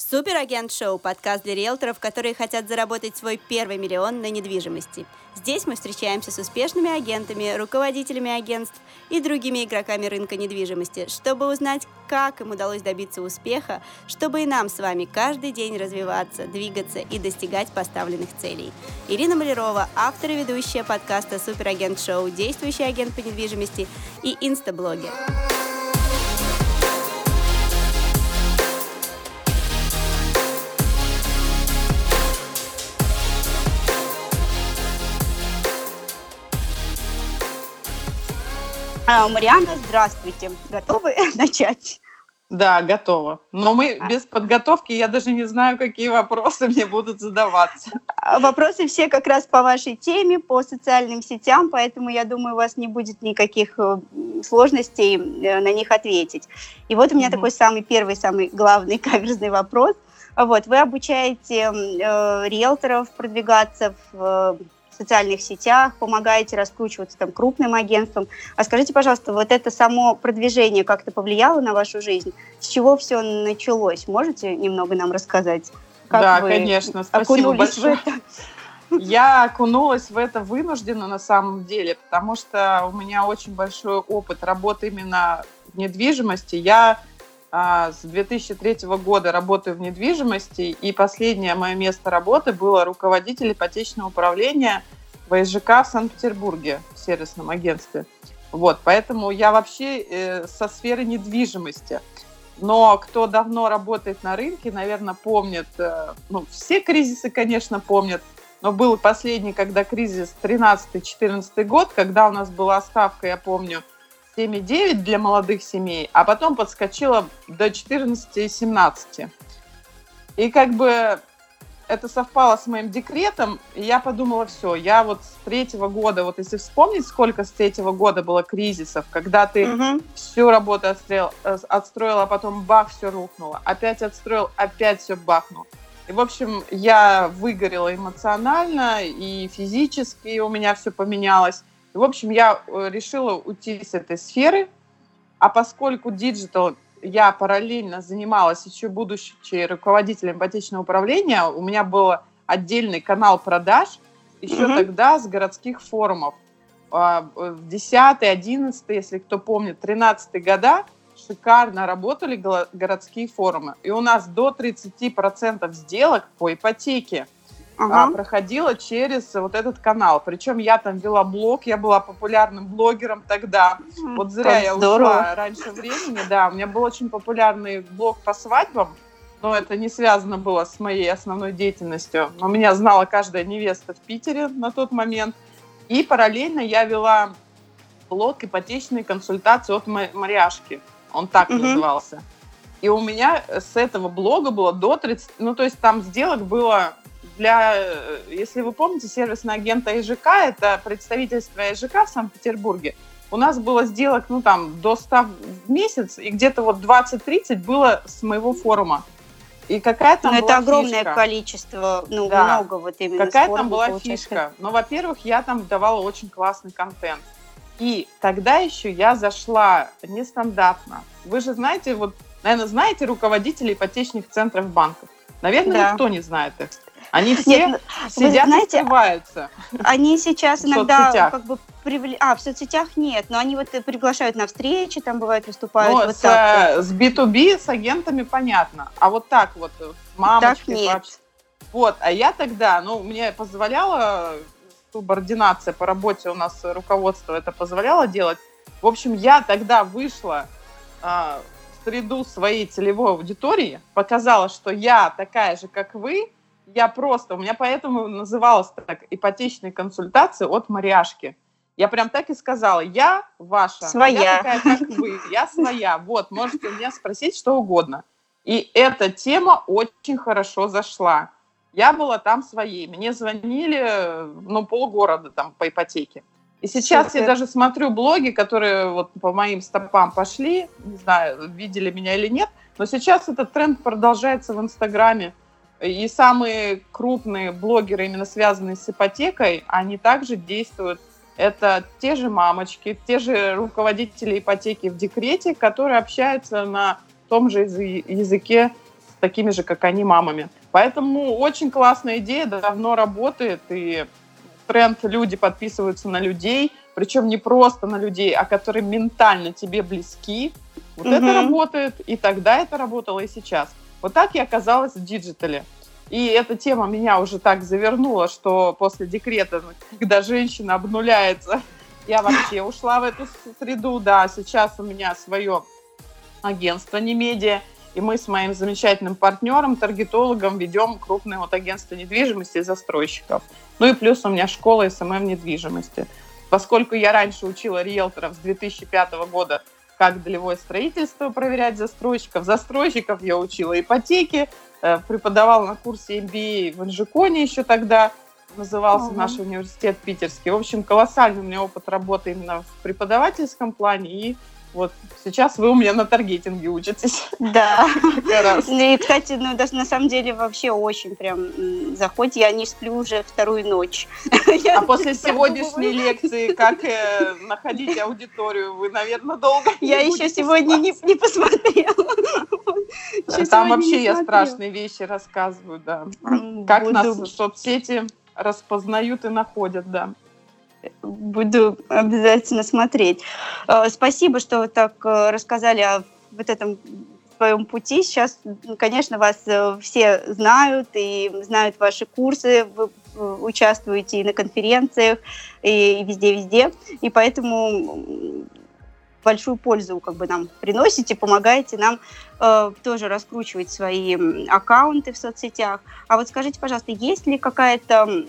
Суперагент Шоу – подкаст для риэлторов, которые хотят заработать свой первый миллион на недвижимости. Здесь мы встречаемся с успешными агентами, руководителями агентств и другими игроками рынка недвижимости, чтобы узнать, как им удалось добиться успеха, чтобы и нам с вами каждый день развиваться, двигаться и достигать поставленных целей. Ирина Малярова, автор и ведущая подкаста «Суперагент Шоу», действующий агент по недвижимости и инстаблогер. А, Марианна, здравствуйте. Готовы начать? Да, готова. Но мы а. без подготовки, я даже не знаю, какие вопросы мне будут задаваться. А, вопросы все как раз по вашей теме, по социальным сетям, поэтому я думаю, у вас не будет никаких э, сложностей э, на них ответить. И вот у меня угу. такой самый первый, самый главный каверзный вопрос. Вот, вы обучаете э, риэлторов продвигаться в социальных сетях, помогаете раскручиваться там крупным агентствам. А скажите, пожалуйста, вот это само продвижение как-то повлияло на вашу жизнь? С чего все началось? Можете немного нам рассказать? Как да, вы конечно. Спасибо большое. В это? Я окунулась в это вынужденно на самом деле, потому что у меня очень большой опыт работы именно в недвижимости. Я с 2003 года работаю в недвижимости, и последнее мое место работы было руководитель ипотечного управления в СЖК в Санкт-Петербурге в сервисном агентстве. Вот, поэтому я вообще э, со сферы недвижимости. Но кто давно работает на рынке, наверное, помнит, э, ну, все кризисы, конечно, помнят, но был последний, когда кризис 13-14 год, когда у нас была ставка, я помню, 7,9 для молодых семей, а потом подскочила до 14,17. И как бы это совпало с моим декретом, и я подумала, все, я вот с третьего года, вот если вспомнить, сколько с третьего года было кризисов, когда ты угу. всю работу отстроил, э, отстроил, а потом бах, все рухнуло, опять отстроил, опять все бахнуло. И, в общем, я выгорела эмоционально и физически, и у меня все поменялось. В общем, я э, решила уйти с этой сферы, а поскольку диджитал я параллельно занималась, еще будучи руководителем ипотечного управления, у меня был отдельный канал продаж, еще угу. тогда с городских форумов. А, в 10 11 если кто помнит, 13 года шикарно работали городские форумы. И у нас до 30% сделок по ипотеке – ага. а, проходила через вот этот канал. Причем я там вела блог, я была популярным блогером тогда. Вот зря как я здорово. ушла раньше времени, да. У меня был очень популярный блог по свадьбам, но это не связано было с моей основной деятельностью. Но меня знала каждая невеста в Питере на тот момент. И параллельно я вела блог ипотечные консультации от Марьяшки. Он так угу. назывался. И у меня с этого блога было до 30, ну то есть там сделок было для, э, если вы помните, сервисный агент ИЖК, это представительство ИЖК в Санкт-Петербурге, у нас было сделок, ну, там, до 100 в месяц, и где-то вот 20-30 было с моего форума. И какая там Но была это огромное фишка? количество, ну, да. много вот именно Какая там была получается. фишка? Ну, во-первых, я там давала очень классный контент. И тогда еще я зашла нестандартно. Вы же знаете, вот, наверное, знаете руководителей ипотечных центров банков? Наверное, да. никто не знает их. Они все Нет, ну, сидят вы знаете, и скрываются. Они сейчас иногда как бы привли... А, в соцсетях нет, но они вот приглашают на встречи, там бывает выступают. Ну, вот с, так. с B2B, с агентами понятно. А вот так вот, мамочки, так нет. Папочки. Вот, а я тогда, ну, мне позволяла субординация по работе у нас руководство это позволяло делать. В общем, я тогда вышла а, в среду своей целевой аудитории, показала, что я такая же, как вы, я просто, у меня поэтому называлась так ипотечные консультации от Мариашки. Я прям так и сказала, я ваша, своя. я такая, как вы, я своя. Вот, можете меня спросить что угодно. И эта тема очень хорошо зашла. Я была там своей. Мне звонили, ну, полгорода там по ипотеке. И сейчас Супер. я даже смотрю блоги, которые вот по моим стопам пошли, не знаю, видели меня или нет, но сейчас этот тренд продолжается в Инстаграме. И самые крупные блогеры, именно связанные с ипотекой, они также действуют. Это те же мамочки, те же руководители ипотеки в декрете, которые общаются на том же языке такими же, как они, мамами. Поэтому очень классная идея, давно работает, и тренд люди подписываются на людей, причем не просто на людей, а которые ментально тебе близки. Вот угу. это работает, и тогда это работало, и сейчас. Вот так я оказалась в диджитале. И эта тема меня уже так завернула, что после декрета, когда женщина обнуляется, я вообще ушла в эту среду. Да, сейчас у меня свое агентство «Немедиа», и мы с моим замечательным партнером, таргетологом, ведем крупное вот агентство недвижимости и застройщиков. Ну и плюс у меня школа СММ недвижимости. Поскольку я раньше учила риэлторов с 2005 года, как долевое строительство проверять застройщиков, застройщиков я учила ипотеки, э, преподавала на курсе MBA в Инжиконе еще тогда, назывался ага. наш университет питерский. В общем, колоссальный у меня опыт работы именно в преподавательском плане и вот сейчас вы у меня на таргетинге учитесь. Да. И, кстати, ну, даже на самом деле вообще очень прям заходите. Я не сплю уже вторую ночь. А после сегодняшней лекции, как э, находить аудиторию, вы, наверное, долго Я еще сегодня не, не посмотрела. Там вообще я страшные вещи рассказываю, да. Как нас соцсети распознают и находят, да. Буду обязательно смотреть. Э, спасибо, что вы так э, рассказали о вот этом своем пути. Сейчас, конечно, вас э, все знают и знают ваши курсы, вы участвуете и на конференциях, и везде-везде. И поэтому большую пользу как бы нам приносите, помогаете нам э, тоже раскручивать свои аккаунты в соцсетях. А вот скажите, пожалуйста, есть ли какая-то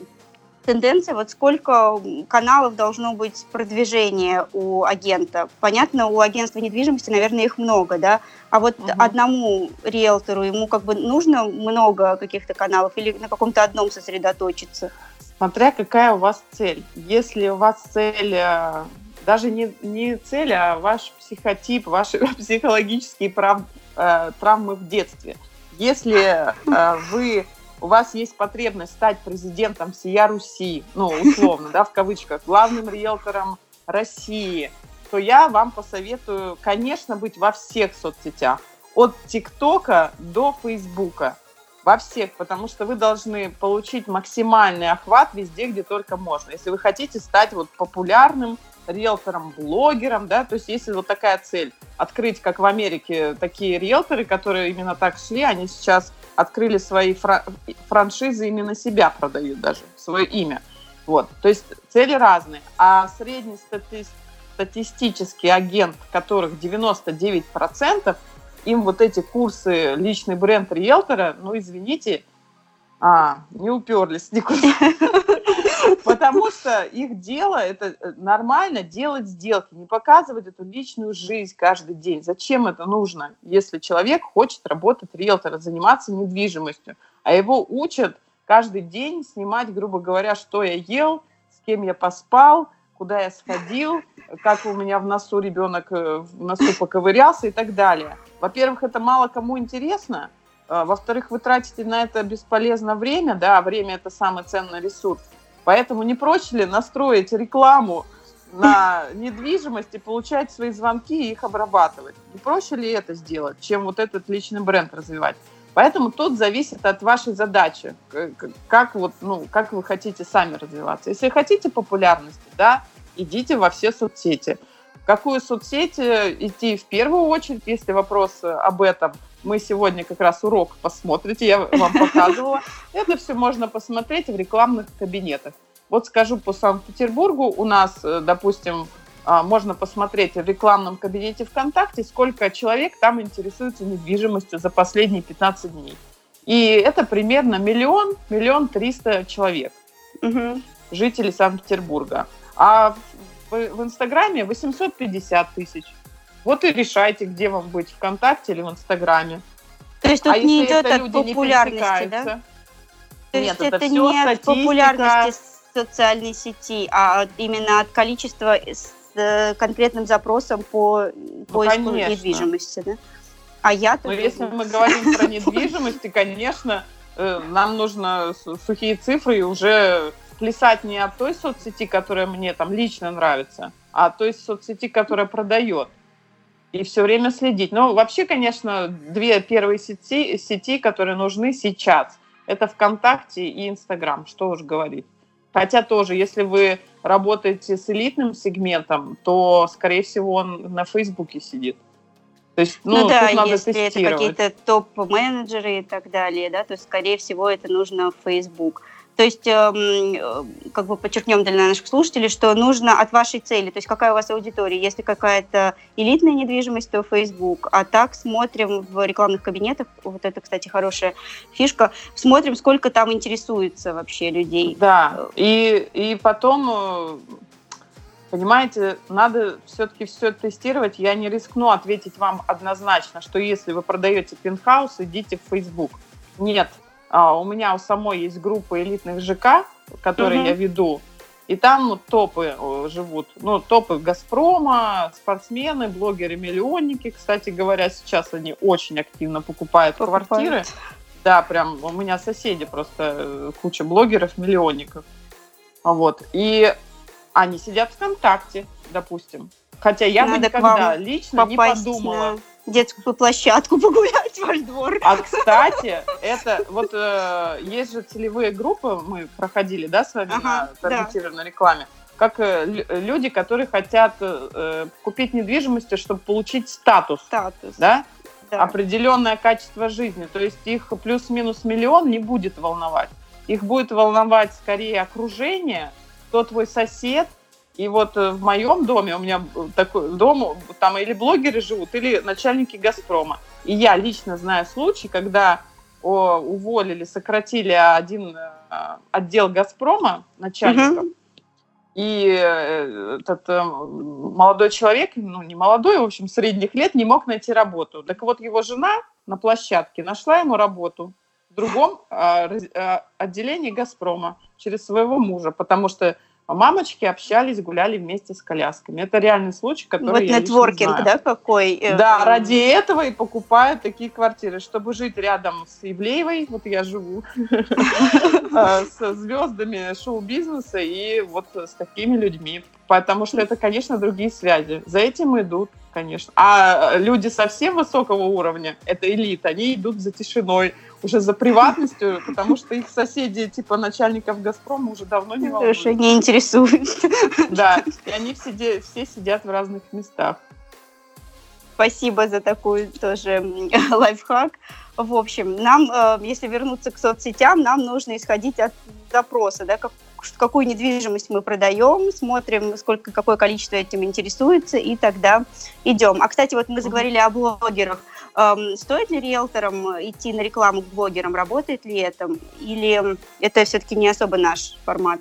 тенденция, вот сколько каналов должно быть продвижения у агента? Понятно, у агентства недвижимости, наверное, их много, да? А вот угу. одному риэлтору ему как бы нужно много каких-то каналов или на каком-то одном сосредоточиться? Смотря какая у вас цель. Если у вас цель э, даже не, не цель, а ваш психотип, ваши психологические прав, э, травмы в детстве. Если э, вы у вас есть потребность стать президентом всея Руси, ну, условно, да, в кавычках, главным риэлтором России, то я вам посоветую, конечно, быть во всех соцсетях. От ТикТока до Фейсбука. Во всех, потому что вы должны получить максимальный охват везде, где только можно. Если вы хотите стать вот популярным риэлтором, блогером, да, то есть если вот такая цель, открыть, как в Америке, такие риэлторы, которые именно так шли, они сейчас открыли свои фра- франшизы, именно себя продают даже, свое имя. Вот. То есть цели разные. А средний стати- статистический агент, которых 99%, им вот эти курсы личный бренд риэлтора, ну, извините, а, не уперлись никуда. Потому что их дело, это э, нормально делать сделки, не показывать эту личную жизнь каждый день. Зачем это нужно, если человек хочет работать риэлтором, заниматься недвижимостью, а его учат каждый день снимать, грубо говоря, что я ел, с кем я поспал, куда я сходил, как у меня в носу ребенок э, в носу поковырялся и так далее. Во-первых, это мало кому интересно, во-вторых, вы тратите на это бесполезно время, да, а время это самый ценный ресурс. Поэтому не проще ли настроить рекламу на недвижимость и получать свои звонки и их обрабатывать? Не проще ли это сделать, чем вот этот личный бренд развивать? Поэтому тут зависит от вашей задачи, как, вот, ну, как вы хотите сами развиваться. Если хотите популярности, да, идите во все соцсети. В какую соцсеть идти в первую очередь, если вопрос об этом – мы сегодня как раз урок посмотрите, я вам показывала. Это все можно посмотреть в рекламных кабинетах. Вот скажу по Санкт-Петербургу, у нас, э, допустим, а, можно посмотреть в рекламном кабинете ВКонтакте, сколько человек там интересуется недвижимостью за последние 15 дней. И это примерно миллион, миллион триста человек, угу. жителей Санкт-Петербурга. А в, в Инстаграме 850 тысяч. Вот и решайте, где вам быть, ВКонтакте или в Инстаграме. То есть тут а не идет от популярности, да? То Нет, есть это, это не статистика. от популярности социальной сети, а именно от количества с э, конкретным запросом по ну, поиску конечно. недвижимости, да? А я Но если мы говорим про недвижимость, конечно, э, нам нужно сухие цифры и уже плясать не от той соцсети, которая мне там лично нравится, а от той соцсети, которая продает. И все время следить. Но вообще, конечно, две первые сети, сети, которые нужны сейчас, это ВКонтакте и Инстаграм, что уж говорить. Хотя тоже, если вы работаете с элитным сегментом, то, скорее всего, он на Фейсбуке сидит. То есть, ну, ну да, если это какие-то топ-менеджеры и так далее, да, то, скорее всего, это нужно в Facebook. То есть, эм, э, как бы подчеркнем для наших слушателей, что нужно от вашей цели, то есть какая у вас аудитория. Если какая-то элитная недвижимость, то Facebook. А так смотрим в рекламных кабинетах, вот это, кстати, хорошая фишка, смотрим, сколько там интересуется вообще людей. Да, и, и потом э, Понимаете, надо все-таки все тестировать. Я не рискну ответить вам однозначно, что если вы продаете пентхаус, идите в Facebook. Нет, у меня у самой есть группа элитных ЖК, которые угу. я веду, и там ну, топы живут. Ну, топы Газпрома, спортсмены, блогеры, миллионники. Кстати говоря, сейчас они очень активно покупают, покупают. квартиры. Да, прям у меня соседи просто э, куча блогеров, миллионников. Вот. И они сидят ВКонтакте, допустим. Хотя я Надо бы никогда лично не подумала. На детскую площадку погулять ваш двор. А кстати, это вот э, есть же целевые группы, мы проходили, да, с вами ага, на таргетированной да. рекламе. Как э, люди, которые хотят э, купить недвижимость, чтобы получить статус. Статус. Да? да. Определенное качество жизни. То есть их плюс-минус миллион не будет волновать. Их будет волновать скорее окружение, кто твой сосед, и вот э, в моем доме, у меня такой дом, там или блогеры живут, или начальники «Газпрома». И я лично знаю случай, когда о, уволили, сократили один э, отдел «Газпрома» начальников, угу. и э, этот молодой человек, ну не молодой, в общем, средних лет, не мог найти работу. Так вот, его жена на площадке нашла ему работу в другом отделении «Газпрома» через своего мужа, потому что мамочки общались, гуляли вместе с колясками. Это реальный случай, который вот я нетворкинг, знаю. да, какой? Э, да, ради этого и покупают такие квартиры, чтобы жить рядом с Ивлеевой, вот я живу, э, с звездами шоу-бизнеса и вот с такими людьми. Потому что это, конечно, другие связи. За этим идут, конечно. А люди совсем высокого уровня, это элита, они идут за тишиной, уже за приватностью, потому что их соседи, типа начальников «Газпрома», уже давно не волнуют. Уже не интересуют. Да, и они все, все сидят в разных местах. Спасибо за такой тоже лайфхак. В общем, нам, э, если вернуться к соцсетям, нам нужно исходить от запроса, да, как, какую недвижимость мы продаем, смотрим, сколько, какое количество этим интересуется, и тогда идем. А, кстати, вот мы заговорили о блогерах. Эм, стоит ли риэлторам идти на рекламу к блогерам? Работает ли это? Или это все-таки не особо наш формат?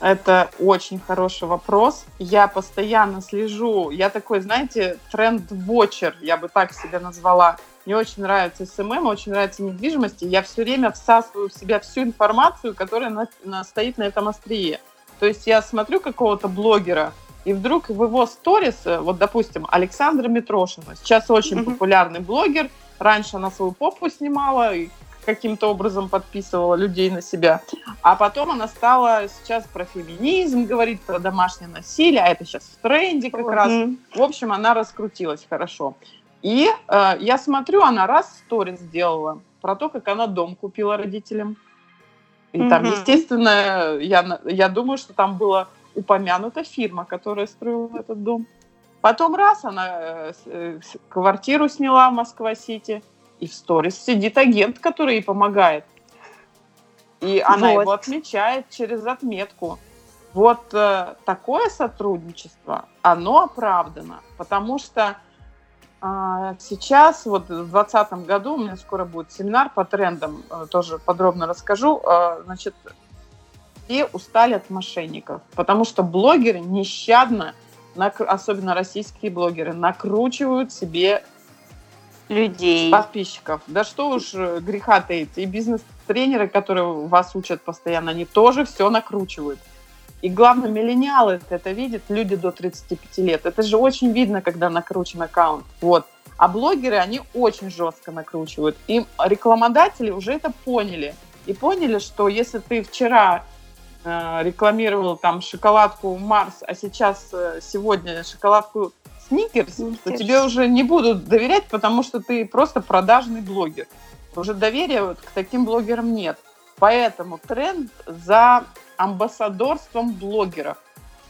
Это очень хороший вопрос. Я постоянно слежу. Я такой, знаете, тренд-вотчер, я бы так себя назвала. Мне очень нравится СММ, очень нравится недвижимость. И я все время всасываю в себя всю информацию, которая на, на, стоит на этом острие. То есть я смотрю какого-то блогера, и вдруг в его сторис, э, вот, допустим, Александра Митрошина, сейчас очень mm-hmm. популярный блогер, раньше она свою попу снимала и каким-то образом подписывала людей на себя, а потом она стала сейчас про феминизм говорить, про домашнее насилие, а это сейчас в тренде как mm-hmm. раз. В общем, она раскрутилась хорошо. И э, я смотрю, она раз сторис сделала про то, как она дом купила родителям. И mm-hmm. там, естественно, я, я думаю, что там было упомянута фирма, которая строила этот дом. Потом раз она э, э, квартиру сняла в Москва-Сити, и в сторис сидит агент, который ей помогает. И она вот. его отмечает через отметку. Вот э, такое сотрудничество, оно оправдано, потому что сейчас, вот в 2020 году, у меня скоро будет семинар по трендам, э, тоже подробно расскажу, э, значит, все устали от мошенников, потому что блогеры нещадно, особенно российские блогеры, накручивают себе людей, подписчиков. Да что уж э, греха таить. И бизнес-тренеры, которые вас учат постоянно, они тоже все накручивают. И главное, миллениалы это видят, люди до 35 лет. Это же очень видно, когда накручен аккаунт. Вот. А блогеры, они очень жестко накручивают. И рекламодатели уже это поняли. И поняли, что если ты вчера Э, рекламировал там шоколадку Марс, а сейчас, э, сегодня шоколадку сникерс, то тебе уже не будут доверять, потому что ты просто продажный блогер. Уже доверия вот к таким блогерам нет. Поэтому тренд за амбассадорством блогеров.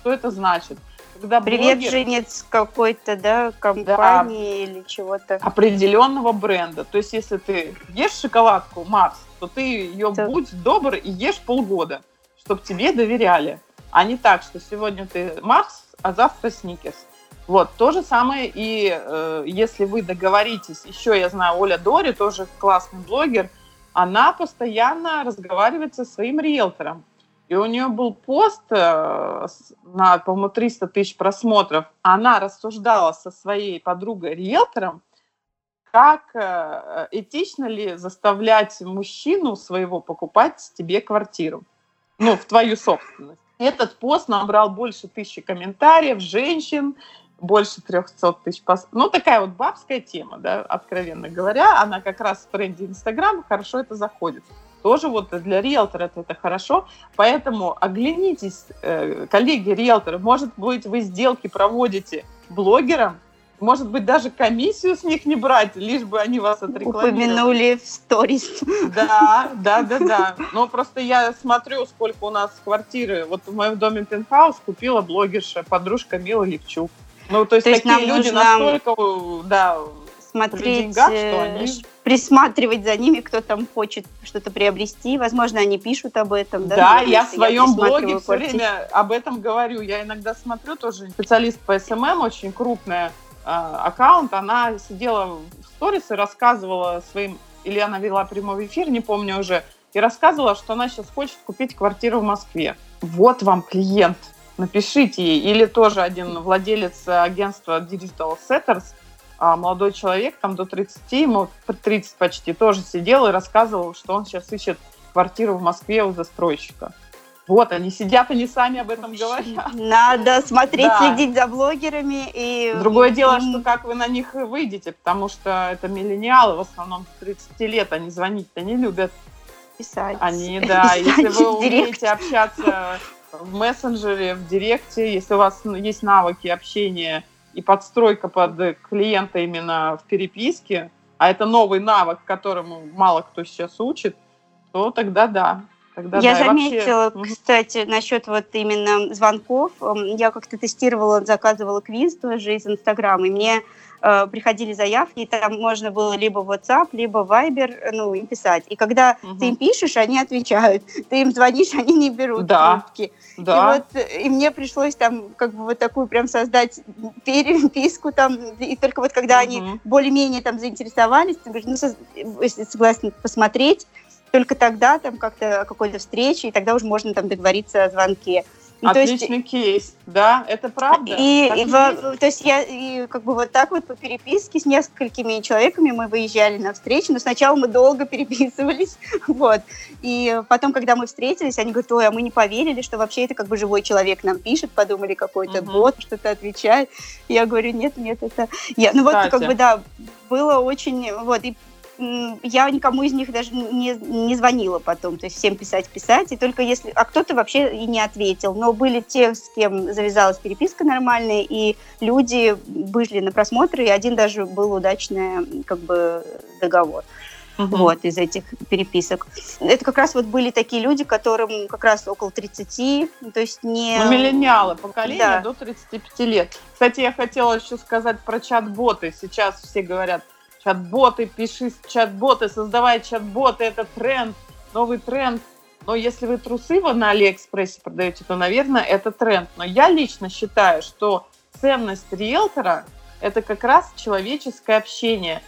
Что это значит? Когда Привет, блогер... женец какой-то, да, компании да, или чего-то. Определенного бренда. То есть, если ты ешь шоколадку Марс, то ты ее да. будь добр и ешь полгода, чтобы тебе доверяли. А не так, что сегодня ты Марс, а завтра Сникерс. Вот, то же самое и э, если вы договоритесь, еще я знаю, Оля Дори, тоже классный блогер, она постоянно разговаривает со своим риэлтором. И у нее был пост э, на, по-моему, 300 тысяч просмотров. Она рассуждала со своей подругой-риэлтором, как э, этично ли заставлять мужчину своего покупать тебе квартиру, ну, в твою собственность. Этот пост набрал больше тысячи комментариев, женщин, больше 300 тысяч пост. Ну, такая вот бабская тема, да, откровенно говоря. Она как раз в тренде Инстаграма хорошо это заходит. Тоже вот для риэлтора это, хорошо. Поэтому оглянитесь, э, коллеги риэлторы, может быть, вы сделки проводите блогерам, может быть, даже комиссию с них не брать, лишь бы они вас отрекламировали. Упомянули в сторис. Да, да, да, да. Но просто я смотрю, сколько у нас квартиры. Вот в моем доме пентхаус купила блогерша, подружка Мила Левчук. Ну, то есть, то есть такие люди настолько, да, смотреть, деньгах, что они... Э, присматривать за ними, кто там хочет что-то приобрести. Возможно, они пишут об этом. Да, да я в своем блоге все время об этом говорю. Я иногда смотрю тоже специалист по СММ, очень крупная э, аккаунт. Она сидела в сторис и рассказывала своим, или она вела прямой эфир, не помню уже, и рассказывала, что она сейчас хочет купить квартиру в Москве. Вот вам клиент, напишите ей. Или тоже один владелец агентства Digital Setters, а молодой человек, там до 30, ему 30 почти, тоже сидел и рассказывал, что он сейчас ищет квартиру в Москве у застройщика. Вот, они сидят, они сами об этом говорят. Надо смотреть, да. следить за блогерами. И... Другое дело, что как вы на них выйдете, потому что это миллениалы, в основном 30 лет, они звонить-то не любят. Писать. Они, да, Писать если вы умеете общаться в мессенджере, в директе, если у вас есть навыки общения и подстройка под клиента именно в переписке, а это новый навык, которому мало кто сейчас учит, то тогда да. Тогда я да, заметила, вообще... кстати, насчет вот именно звонков. Я как-то тестировала, заказывала квиз тоже из Инстаграма, и мне э, приходили заявки, и там можно было либо WhatsApp, либо Viber, ну, им писать. И когда угу. ты им пишешь, они отвечают. Ты им звонишь, они не берут да. трубки. Да. И вот и мне пришлось там как бы вот такую прям создать переписку там, и только вот когда угу. они более-менее там заинтересовались, ты говоришь, ну, если согласен посмотреть, только тогда там как-то какой-то встречи, и тогда уже можно там договориться о звонке. Ну, Отличный есть, кейс, да, это правда. И, и в, то есть я и как бы вот так вот по переписке с несколькими человеками мы выезжали на встречу, но сначала мы долго переписывались, вот. И потом, когда мы встретились, они говорят, ой, а мы не поверили, что вообще это как бы живой человек нам пишет, подумали, какой-то угу. бот что-то отвечает. Я говорю, нет, нет, это я. Ну вот как бы да, было очень, вот, и я никому из них даже не, не звонила потом, то есть всем писать, писать, и только если, а кто-то вообще и не ответил, но были те, с кем завязалась переписка нормальная, и люди вышли на просмотры, и один даже был удачный как бы договор. Угу. Вот, из этих переписок. Это как раз вот были такие люди, которым как раз около 30, то есть не... Ну, миллениалы, поколение да. до 35 лет. Кстати, я хотела еще сказать про чат-боты. Сейчас все говорят, чат-боты, пиши чат-боты, создавай чат-боты, это тренд, новый тренд. Но если вы трусы на Алиэкспрессе продаете, то, наверное, это тренд. Но я лично считаю, что ценность риэлтора – это как раз человеческое общение.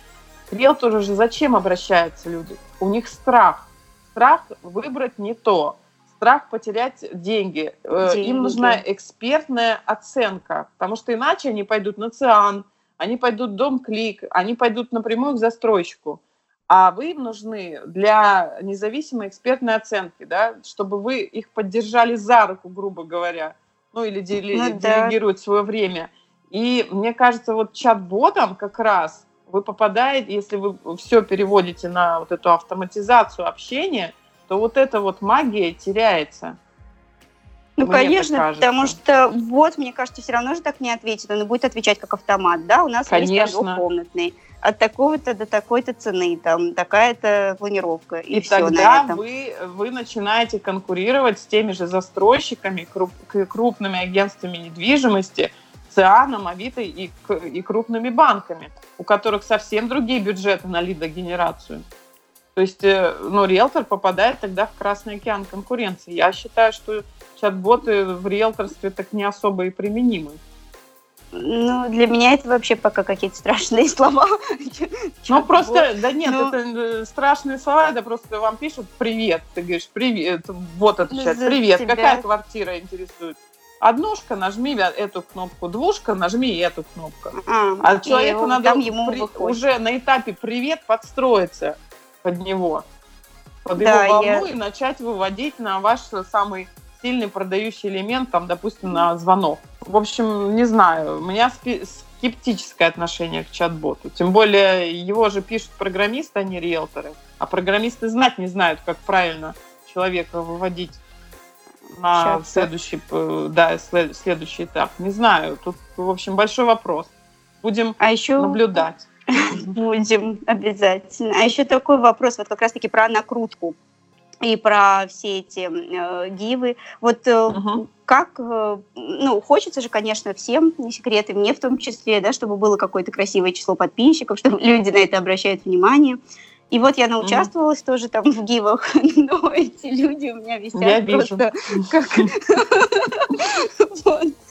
К риэлтору же зачем обращаются люди? У них страх. Страх выбрать не то. Страх потерять деньги. Э, деньги. Им нужна экспертная оценка, потому что иначе они пойдут на ЦИАН, они пойдут в дом клик, они пойдут напрямую к застройщику. А вы им нужны для независимой экспертной оценки, да, чтобы вы их поддержали за руку, грубо говоря, ну или дели, ну, делегируют да. свое время. И мне кажется, вот чат-ботом как раз вы попадаете, если вы все переводите на вот эту автоматизацию общения, то вот эта вот магия теряется. Ну, мне конечно, потому что вот, мне кажется, все равно же так не ответит. Он будет отвечать как автомат, да? У нас конечно. есть двухкомнатный. От такого-то до такой-то цены, там, такая-то планировка. И, и все тогда Вы, вы начинаете конкурировать с теми же застройщиками, круп, крупными агентствами недвижимости, ЦИАНом, Авито и, и крупными банками, у которых совсем другие бюджеты на лидогенерацию. То есть, э, ну, риэлтор попадает тогда в красный океан конкуренции. Я считаю, что чат-боты в риэлторстве так не особо и применимы. Ну, для меня это вообще пока какие-то страшные слова. Ну, просто, да нет, ну, это э, страшные слова, это просто вам пишут «привет», ты говоришь «привет», вот отвечает «привет», какая квартира интересует? Однушка, нажми эту кнопку, двушка, нажми эту кнопку. А, а человеку надо ему при, уже на этапе «привет» подстроиться под него, под да, его волну я... и начать выводить на ваш самый сильный продающий элемент, там, допустим, на звонок. В общем, не знаю, у меня скептическое отношение к чат-боту. Тем более его же пишут программисты, а не риэлторы. А программисты знать не знают, как правильно человека выводить на Сейчас. следующий, да, следующий этап. Не знаю. Тут, в общем, большой вопрос. Будем а еще... наблюдать. Будем обязательно. А еще такой вопрос, вот как раз-таки про накрутку и про все эти э, гивы. Вот uh-huh. как, э, ну, хочется же, конечно, всем, не секрет, и мне в том числе, да, чтобы было какое-то красивое число подписчиков, чтобы люди на это обращают внимание. И вот я научаствовалась mm-hmm. тоже там в гивах, но эти люди у меня висят я просто вижу. как...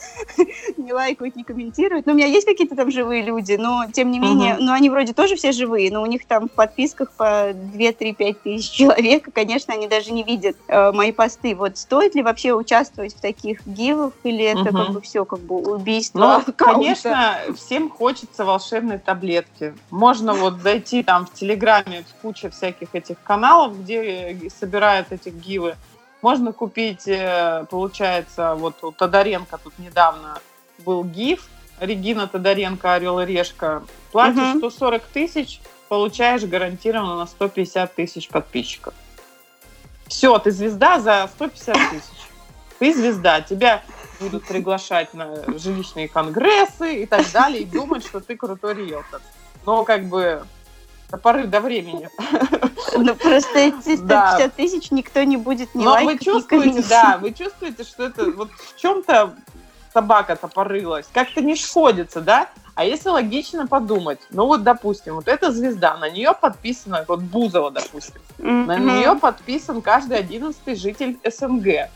не лайкают, не комментируют. Но у меня есть какие-то там живые люди, но тем не менее, uh-huh. ну они вроде тоже все живые, но у них там в подписках по 2-3-5 тысяч человек, и, конечно, они даже не видят э, мои посты. Вот стоит ли вообще участвовать в таких гивах, или это uh-huh. как бы все как бы убийство? Ну, конечно, всем хочется волшебной таблетки. Можно вот зайти там в Телеграме, куча всяких этих каналов, где собирают эти гивы. Можно купить, э, получается, вот у Тодоренко тут недавно был гиф, Регина Тодоренко, Орел и Решка. Платишь угу. 140 тысяч, получаешь гарантированно на 150 тысяч подписчиков. Все, ты звезда за 150 тысяч. Ты звезда, тебя будут приглашать на жилищные конгрессы и так далее, и думать, что ты крутой риэлтор. Но как бы до поры до времени. Ну, просто эти 150 да. тысяч никто не будет не Но лайкать, вы чувствуете, да, вы чувствуете, что это вот в чем-то собака-то порылась. Как-то не сходится, да? А если логично подумать, ну вот, допустим, вот эта звезда, на нее подписано, вот Бузова, допустим, mm-hmm. на нее подписан каждый одиннадцатый житель СНГ.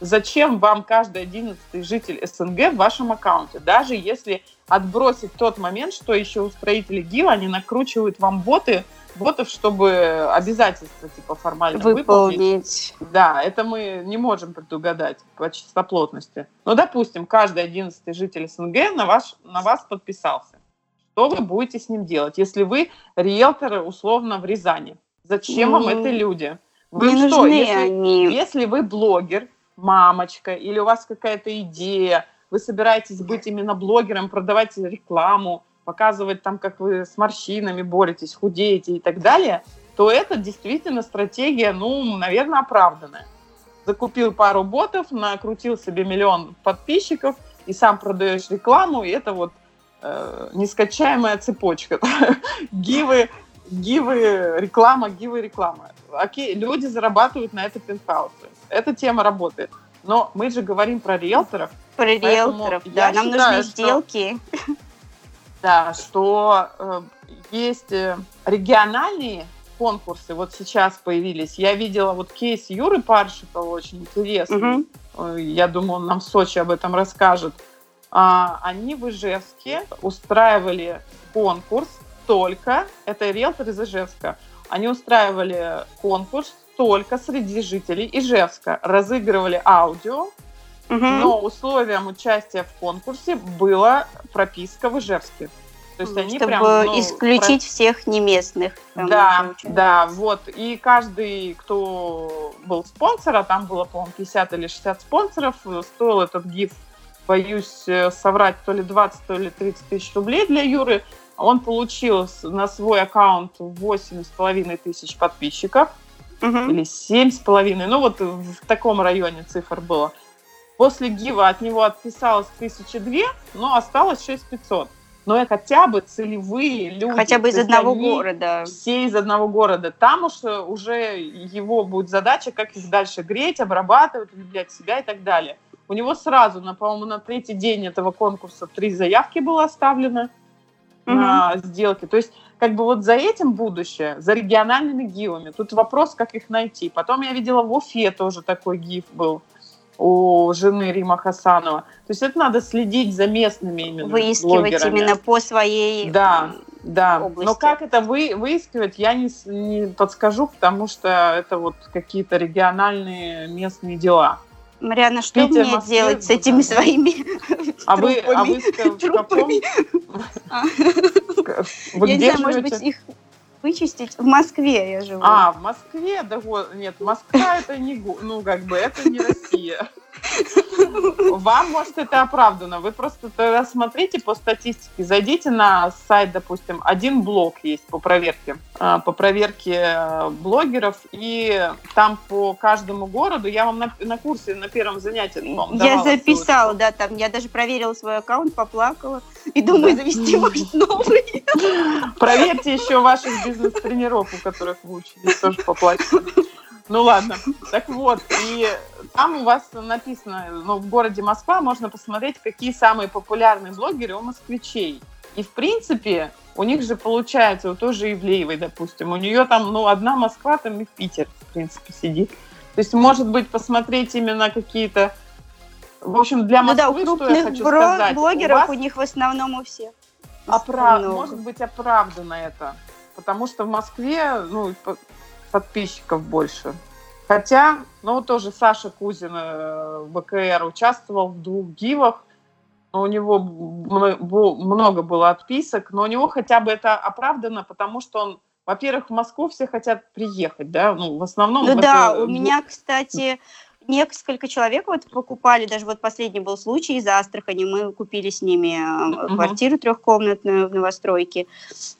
Зачем вам каждый одиннадцатый житель СНГ в вашем аккаунте? Даже если отбросить тот момент, что еще у строителей ГИЛ, они накручивают вам боты, ботов, чтобы обязательства типа формально выполнить. выполнить. Да, это мы не можем предугадать по чистоплотности. Но, допустим, каждый одиннадцатый житель СНГ на, ваш, на вас подписался. Что вы будете с ним делать, если вы риэлторы условно в Рязани? Зачем вам это люди? Вы не что, нужны если, они. если вы блогер, мамочка, или у вас какая-то идея, вы собираетесь быть именно блогером, продавать рекламу, показывать там, как вы с морщинами боретесь, худеете и так далее, то это действительно стратегия, ну, наверное, оправданная. Закупил пару ботов, накрутил себе миллион подписчиков и сам продаешь рекламу, и это вот э, нескачаемая цепочка. Гивы, гивы, реклама, гивы, реклама. Окей, люди зарабатывают на это пентхаусы. Эта тема работает. Но мы же говорим про риэлторов, про риэлторов, да, нам считаю, нужны сделки. Что, да, что э, есть э, региональные конкурсы, вот сейчас появились. Я видела вот кейс Юры Паршикова, очень интересный. Угу. Я думаю, он нам в Сочи об этом расскажет. А, они в Ижевске устраивали конкурс только, это риэлтор из Ижевска, они устраивали конкурс только среди жителей Ижевска, разыгрывали аудио, Угу. Но условием участия в конкурсе была прописка в Ижевске. То есть они Чтобы прям, ну, исключить про... всех неместных. Да, да, вот. И каждый, кто был спонсор, а там было, по-моему, 50 или 60 спонсоров, стоил этот гиф, боюсь э, соврать, то ли 20, то ли 30 тысяч рублей для Юры. Он получил на свой аккаунт 8,5 тысяч подписчиков. Угу. Или 7,5. Ну, вот в таком районе цифр было. После ГИВа от него отписалось тысячи две, но осталось 6500 но это хотя бы целевые люди. Хотя бы из одного города. Все из одного города. Там уж э, уже его будет задача, как их дальше греть, обрабатывать, влюблять в себя и так далее. У него сразу, на, по-моему, на третий день этого конкурса три заявки было оставлено угу. на сделки. То есть как бы вот за этим будущее, за региональными гивами. Тут вопрос, как их найти. Потом я видела в Уфе тоже такой гиф был у жены Рима Хасанова. То есть это надо следить за местными именно Выискивать блогерами. именно по своей Да, да. Области. Но как это вы, выискивать, я не, не подскажу, потому что это вот какие-то региональные местные дела. Марьяна, что Питер, мне Москве, делать с этими да. своими а вы, а вы в каком... Вы я не знаю, может быть, их вычистить. В Москве я живу. А, в Москве? Да вот, нет, Москва это не, ну, как бы, это не Россия. Вам, может, это оправдано. Вы просто тогда смотрите по статистике, зайдите на сайт, допустим, один блог есть по проверке, а, по проверке э, блогеров, и там по каждому городу, я вам на, на курсе, на первом занятии Я записала, ссылочку. да, там, я даже проверила свой аккаунт, поплакала, и думаю, завести, может, новый. Проверьте еще ваших бизнес-тренеров, у которых вы учились, тоже поплачете. Ну ладно. Так вот, и там у вас написано, ну, в городе Москва можно посмотреть, какие самые популярные блогеры у москвичей. И, в принципе, у них же получается, у той же Ивлеевой, допустим, у нее там, ну, одна Москва, там и Питер, в принципе, сидит. То есть, может быть, посмотреть именно какие-то... В общем, для Москвы, ну да, у что я хочу бро- сказать. блогеров у, вас... у них в основном у всех. Оправ... Может быть, оправдано это. Потому что в Москве, ну, подписчиков больше. Хотя, ну, тоже Саша Кузин э, в БКР участвовал в двух гивах, у него много было отписок, но у него хотя бы это оправдано, потому что он, во-первых, в Москву все хотят приехать, да, ну, в основном... Ну да, это... у меня, кстати, несколько человек вот покупали, даже вот последний был случай из Астрахани, мы купили с ними uh-huh. квартиру трехкомнатную в новостройке.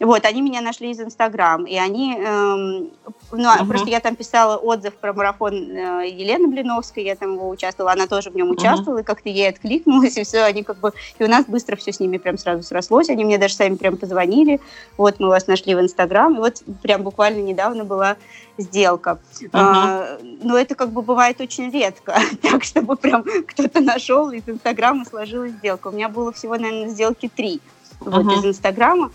Вот, они меня нашли из Инстаграм, и они, эм, ну, uh-huh. просто я там писала отзыв про марафон э, Елены Блиновской, я там его участвовала, она тоже в нем участвовала, uh-huh. и как-то ей откликнулась, и все, они как бы, и у нас быстро все с ними прям сразу срослось, они мне даже сами прям позвонили, вот, мы вас нашли в Инстаграм, и вот прям буквально недавно была сделка. Uh-huh. А, но это как бы бывает очень редко, так чтобы прям кто-то нашел из Инстаграма сложилась сделка. У меня было всего, наверное, сделки три вот uh-huh. из Инстаграма.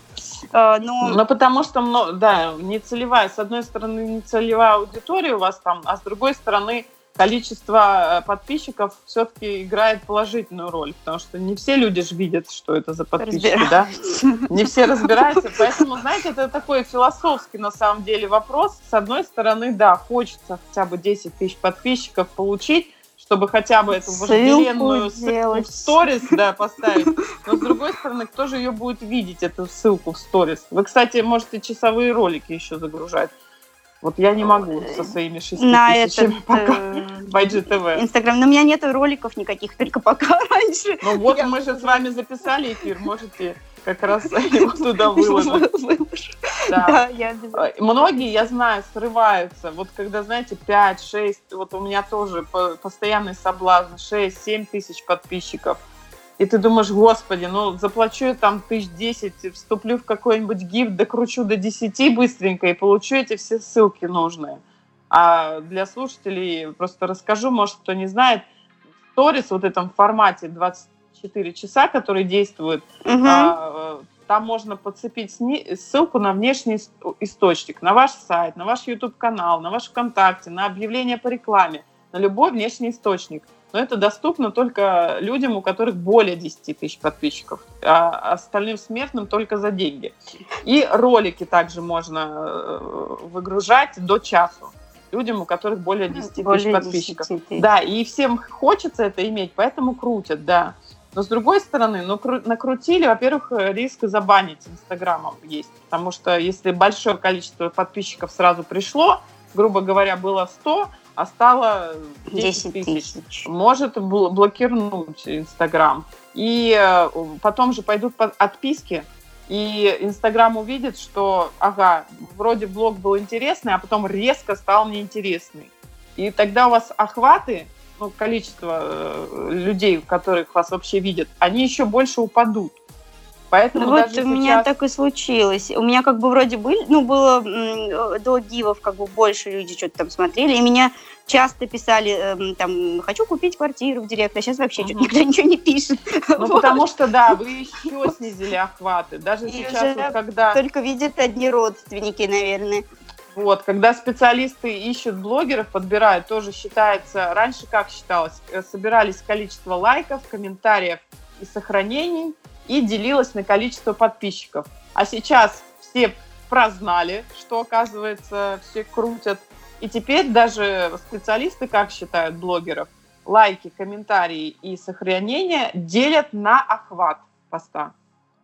А, но... Ну, потому что, да, не целевая, с одной стороны, не целевая аудитория у вас там, а с другой стороны, количество э, подписчиков все-таки играет положительную роль, потому что не все люди же видят, что это за подписчики, да? Не все разбираются, поэтому, знаете, это такой философский на самом деле вопрос. С одной стороны, да, хочется хотя бы 10 тысяч подписчиков получить, чтобы хотя бы эту вожделенную ссылку в сторис да, поставить. Но с другой стороны, кто же ее будет видеть, эту ссылку в сторис? Вы, кстати, можете часовые ролики еще загружать. Вот я не могу со своими шести на тысячами этот, пока в IGTV. Инстаграм. Но у меня нет роликов никаких, только пока раньше. Ну вот я... мы же с вами записали эфир, можете как раз его туда выложить. Да. да, я э, Многие, я знаю, срываются. Вот когда, знаете, 5, 6, вот у меня тоже постоянный соблазн, 6, 7 тысяч подписчиков – и ты думаешь, господи, ну заплачу я там тысяч десять, вступлю в какой-нибудь гифт, докручу до десяти быстренько и получу эти все ссылки нужные. А для слушателей просто расскажу, может, кто не знает, в сторис, вот этом формате 24 часа, который действует, угу. а, там можно подцепить ссылку на внешний источник, на ваш сайт, на ваш YouTube-канал, на ваш ВКонтакте, на объявление по рекламе, на любой внешний источник – но это доступно только людям, у которых более 10 тысяч подписчиков, а остальным смертным только за деньги. И ролики также можно э, выгружать до часу людям, у которых более 10 более тысяч подписчиков. 10 тысяч. Да, и всем хочется это иметь, поэтому крутят, да. Но с другой стороны, ну, накрутили, во-первых, риск забанить Инстаграмом есть. Потому что если большое количество подписчиков сразу пришло, грубо говоря, было 100, а стало 10 тысяч. Может блокировать Инстаграм. И э, потом же пойдут отписки, и Инстаграм увидит, что, ага, вроде блог был интересный, а потом резко стал неинтересный. И тогда у вас охваты ну, количество э, людей, которых вас вообще видят, они еще больше упадут. Поэтому вот у меня так и случилось. У меня как бы вроде были, ну, было до гивов как бы больше люди что-то там смотрели, и меня часто писали, эм, там, хочу купить квартиру в директ, а сейчас вообще угу. никто ничего не пишет. Ну, вот. потому что, да, вы еще снизили охваты. Даже и сейчас, вот, когда... Только видят одни родственники, наверное. Вот, когда специалисты ищут блогеров, подбирают, тоже считается, раньше как считалось, э, собирались количество лайков, комментариев и сохранений, и делилось на количество подписчиков. А сейчас все прознали, что, оказывается, все крутят. И теперь даже специалисты, как считают блогеров, лайки, комментарии и сохранения делят на охват поста.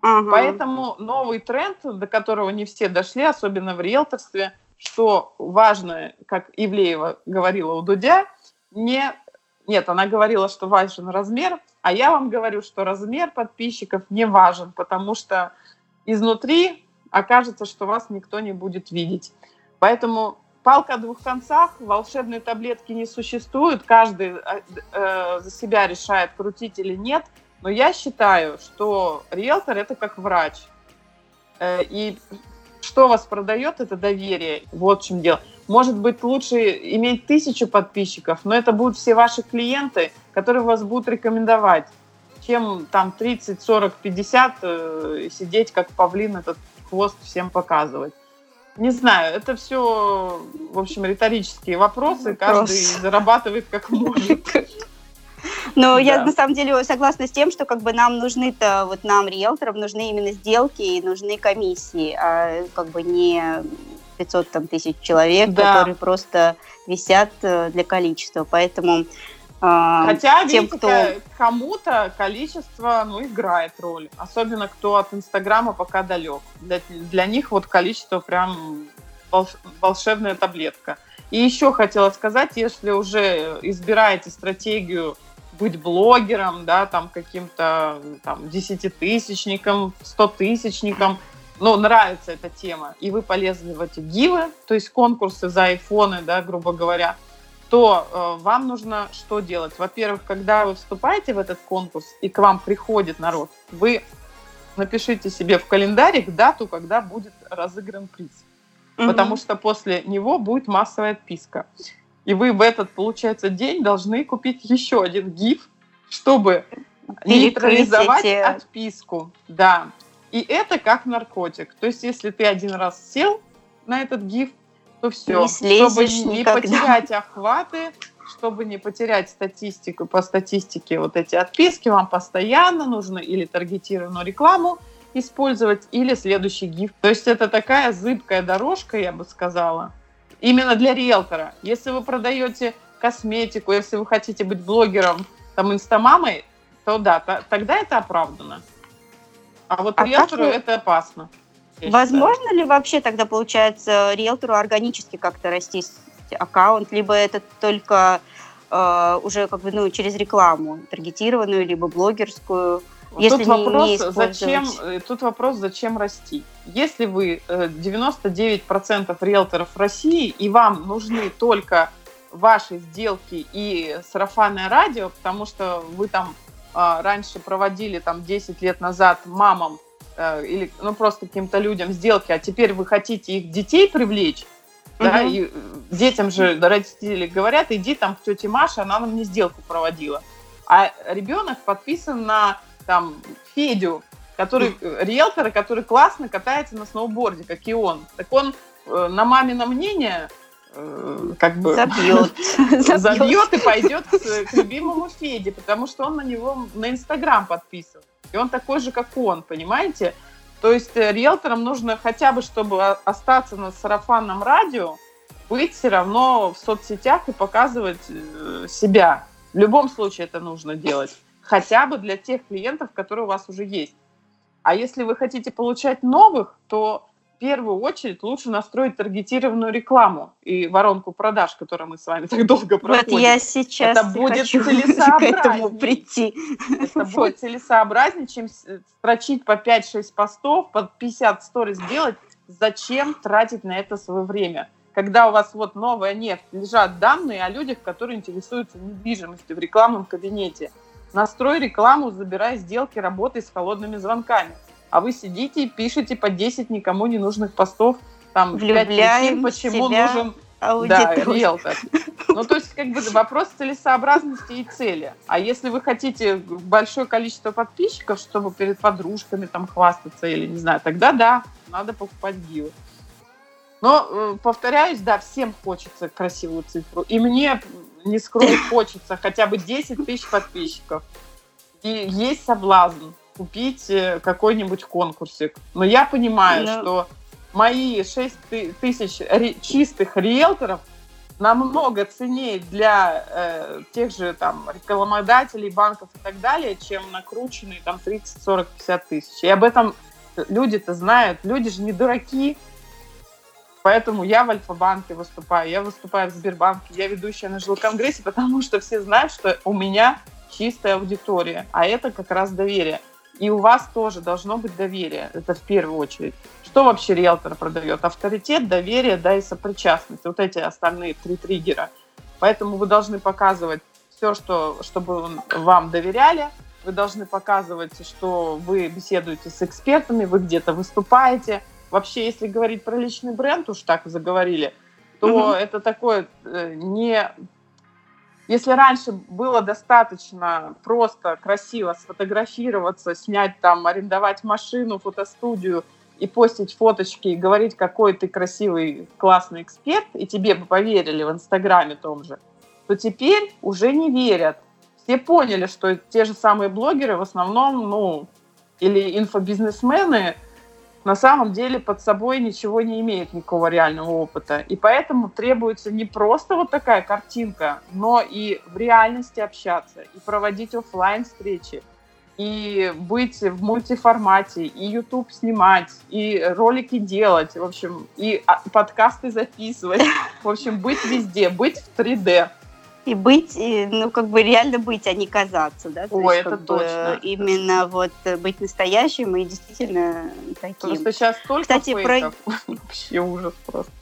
Ага. Поэтому новый тренд, до которого не все дошли, особенно в риэлторстве – что важно, как Ивлеева говорила у Дудя, не... Нет, она говорила, что важен размер, а я вам говорю, что размер подписчиков не важен, потому что изнутри окажется, что вас никто не будет видеть. Поэтому палка о двух концах, волшебной таблетки не существует, каждый э, э, за себя решает, крутить или нет. Но я считаю, что риэлтор – это как врач. Э, и что вас продает, это доверие. Вот в чем дело. Может быть, лучше иметь тысячу подписчиков, но это будут все ваши клиенты, которые вас будут рекомендовать, чем там 30, 40, 50 э, сидеть как павлин этот хвост всем показывать. Не знаю, это все, в общем, риторические вопросы. Вопрос. Каждый зарабатывает как может. Но да. я на самом деле согласна с тем, что как бы нам нужны-то, вот нам, риэлторам, нужны именно сделки и нужны комиссии, а как бы не 500 там, тысяч человек, да. которые просто висят э, для количества. Поэтому а, Хотя, тем, видите, кто... кому-то количество ну, играет роль. Особенно кто от Инстаграма пока далек. Для, для них вот количество прям волшебная таблетка. И еще хотела сказать, если уже избираете стратегию быть блогером, да, там каким-то там десятитысячником, стотысячником, ну, нравится эта тема, и вы полезли в эти гивы, то есть конкурсы за айфоны, да, грубо говоря, то э, вам нужно что делать? Во-первых, когда вы вступаете в этот конкурс, и к вам приходит народ, вы напишите себе в календарик дату, когда будет разыгран приз. Угу. Потому что после него будет массовая отписка. И вы в этот, получается, день должны купить еще один гиф, чтобы нейтрализовать отписку. Да. И это как наркотик. То есть, если ты один раз сел на этот гиф, то все. Не чтобы не никогда. потерять охваты, чтобы не потерять статистику, по статистике вот эти отписки, вам постоянно нужно или таргетированную рекламу использовать, или следующий гиф. То есть это такая зыбкая дорожка, я бы сказала, именно для риэлтора. Если вы продаете косметику, если вы хотите быть блогером, там, инстамамой, то да, то, тогда это оправдано. А вот а риэлтору вы... это опасно. Возможно считаю. ли вообще тогда, получается, риэлтору органически как-то расти аккаунт, либо это только э, уже как бы ну, через рекламу, таргетированную, либо блогерскую? Если тут, вопрос, не зачем, э, тут вопрос, зачем расти. Если вы 99% э, риэлторов России, и вам нужны только ваши сделки и сарафанное радио, потому что вы там раньше проводили там 10 лет назад мамам или ну просто каким-то людям сделки, а теперь вы хотите их детей привлечь, угу. да, и детям же родители говорят, иди там к тете Маше, она нам не сделку проводила. А ребенок подписан на там Федю, который риэлтор, который классно катается на сноуборде, как и он. Так он э, на мамино мнение э, как бы забьет. забьет и пойдет к, к любимому Феде, потому что он на него на Инстаграм подписан. И он такой же, как он, понимаете? То есть э, риэлторам нужно хотя бы, чтобы остаться на сарафанном радио, быть все равно в соцсетях и показывать э, себя. В любом случае это нужно делать хотя бы для тех клиентов, которые у вас уже есть. А если вы хотите получать новых, то в первую очередь лучше настроить таргетированную рекламу и воронку продаж, которую мы с вами так долго проходим. Вот я сейчас это будет хочу к этому прийти. Это будет целесообразнее, чем строчить по 5-6 постов, по 50 сториз сделать. Зачем тратить на это свое время? когда у вас вот новая нефть, лежат данные о людях, которые интересуются недвижимостью в рекламном кабинете. Настрой рекламу, забирай сделки, работай с холодными звонками. А вы сидите и пишете по 10 никому не нужных постов, там, 5 причин, почему себя нужен да, риэлтор. Ну, то есть, как бы вопрос целесообразности и цели. А если вы хотите большое количество подписчиков, чтобы перед подружками там хвастаться или не знаю, тогда да, надо покупать гио. Но, э, повторяюсь, да, всем хочется красивую цифру. И мне, не скрою, хочется хотя бы 10 тысяч подписчиков. И есть соблазн купить э, какой-нибудь конкурсик. Но я понимаю, Но... что мои 6 тысяч чистых риэлторов намного ценнее для э, тех же там рекламодателей, банков и так далее, чем накрученные там 30, 40, 50 тысяч. И об этом люди-то знают. Люди же не дураки. Поэтому я в Альфа-банке выступаю, я выступаю в Сбербанке, я ведущая на жилконгрессе, потому что все знают, что у меня чистая аудитория, а это как раз доверие. И у вас тоже должно быть доверие, это в первую очередь. Что вообще риэлтор продает? Авторитет, доверие, да, и сопричастность. Вот эти остальные три триггера. Поэтому вы должны показывать все, что, чтобы вам доверяли, вы должны показывать, что вы беседуете с экспертами, вы где-то выступаете. Вообще, если говорить про личный бренд, уж так заговорили, то mm-hmm. это такое э, не если раньше было достаточно просто красиво сфотографироваться, снять там, арендовать машину, фотостудию и постить фоточки и говорить, какой ты красивый, классный эксперт, и тебе бы поверили в Инстаграме том же, то теперь уже не верят. Все поняли, что те же самые блогеры в основном, ну, или инфобизнесмены, на самом деле под собой ничего не имеет никакого реального опыта. И поэтому требуется не просто вот такая картинка, но и в реальности общаться, и проводить офлайн встречи, и быть в мультиформате, и YouTube снимать, и ролики делать, в общем, и а, подкасты записывать, в общем, быть везде, быть в 3D и быть, ну, как бы реально быть, а не казаться, да? То Ой, есть, это точно. Именно вот быть настоящим и действительно таким. Просто сейчас столько Кстати, фейков. про... Вообще ужас просто.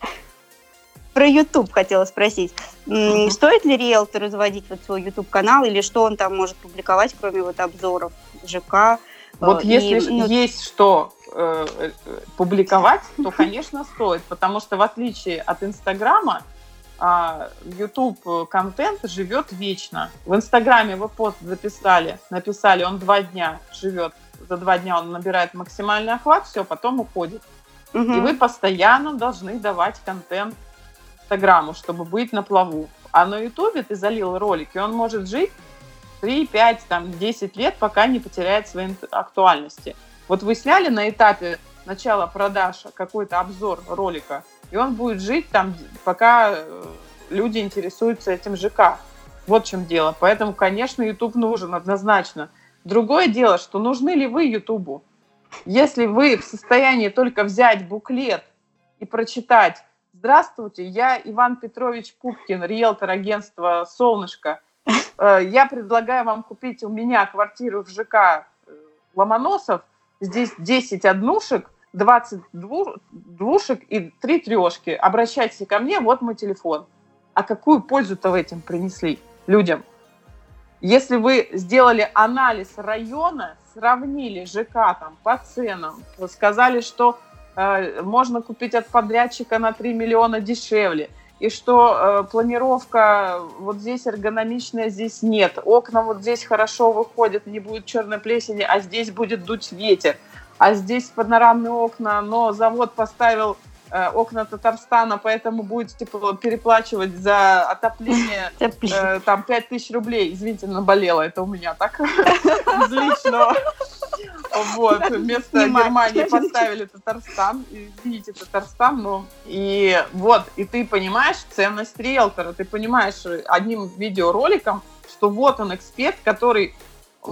Про YouTube хотела спросить. Mm-hmm. Стоит ли риэлтору заводить вот свой YouTube-канал или что он там может публиковать, кроме вот обзоров ЖК? Вот и, если ну... есть что э, э, публиковать, то, конечно, стоит, потому что в отличие от Инстаграма, YouTube контент живет вечно. В Инстаграме вы пост записали, написали, он два дня живет, за два дня он набирает максимальный охват, все, потом уходит. Угу. И вы постоянно должны давать контент Инстаграму, чтобы быть на плаву. А на Ютубе ты залил ролик, и он может жить 3, 5, там, 10 лет, пока не потеряет своей актуальности. Вот вы сняли на этапе начала продаж какой-то обзор ролика, и он будет жить там, пока э, люди интересуются этим ЖК. Вот в чем дело. Поэтому, конечно, YouTube нужен однозначно. Другое дело, что нужны ли вы YouTube? Если вы в состоянии только взять буклет и прочитать «Здравствуйте, я Иван Петрович Пупкин, риэлтор агентства «Солнышко». Э, я предлагаю вам купить у меня квартиру в ЖК э, Ломоносов. Здесь 10 однушек, 20 двушек и 3 трешки. Обращайтесь ко мне, вот мой телефон. А какую пользу-то в этом принесли людям? Если вы сделали анализ района, сравнили ЖК там по ценам, сказали, что э, можно купить от подрядчика на 3 миллиона дешевле, и что э, планировка вот здесь эргономичная, здесь нет, окна вот здесь хорошо выходят, не будет черной плесени, а здесь будет дуть ветер – а здесь панорамные окна, но завод поставил э, окна Татарстана, поэтому будет типа переплачивать за отопление э, там 5 тысяч рублей. Извините, наболело, это у меня так из личного. Вот, вместо Германии поставили Татарстан. Извините, Татарстан, но... И вот, и ты понимаешь ценность риэлтора, ты понимаешь одним видеороликом, что вот он эксперт, который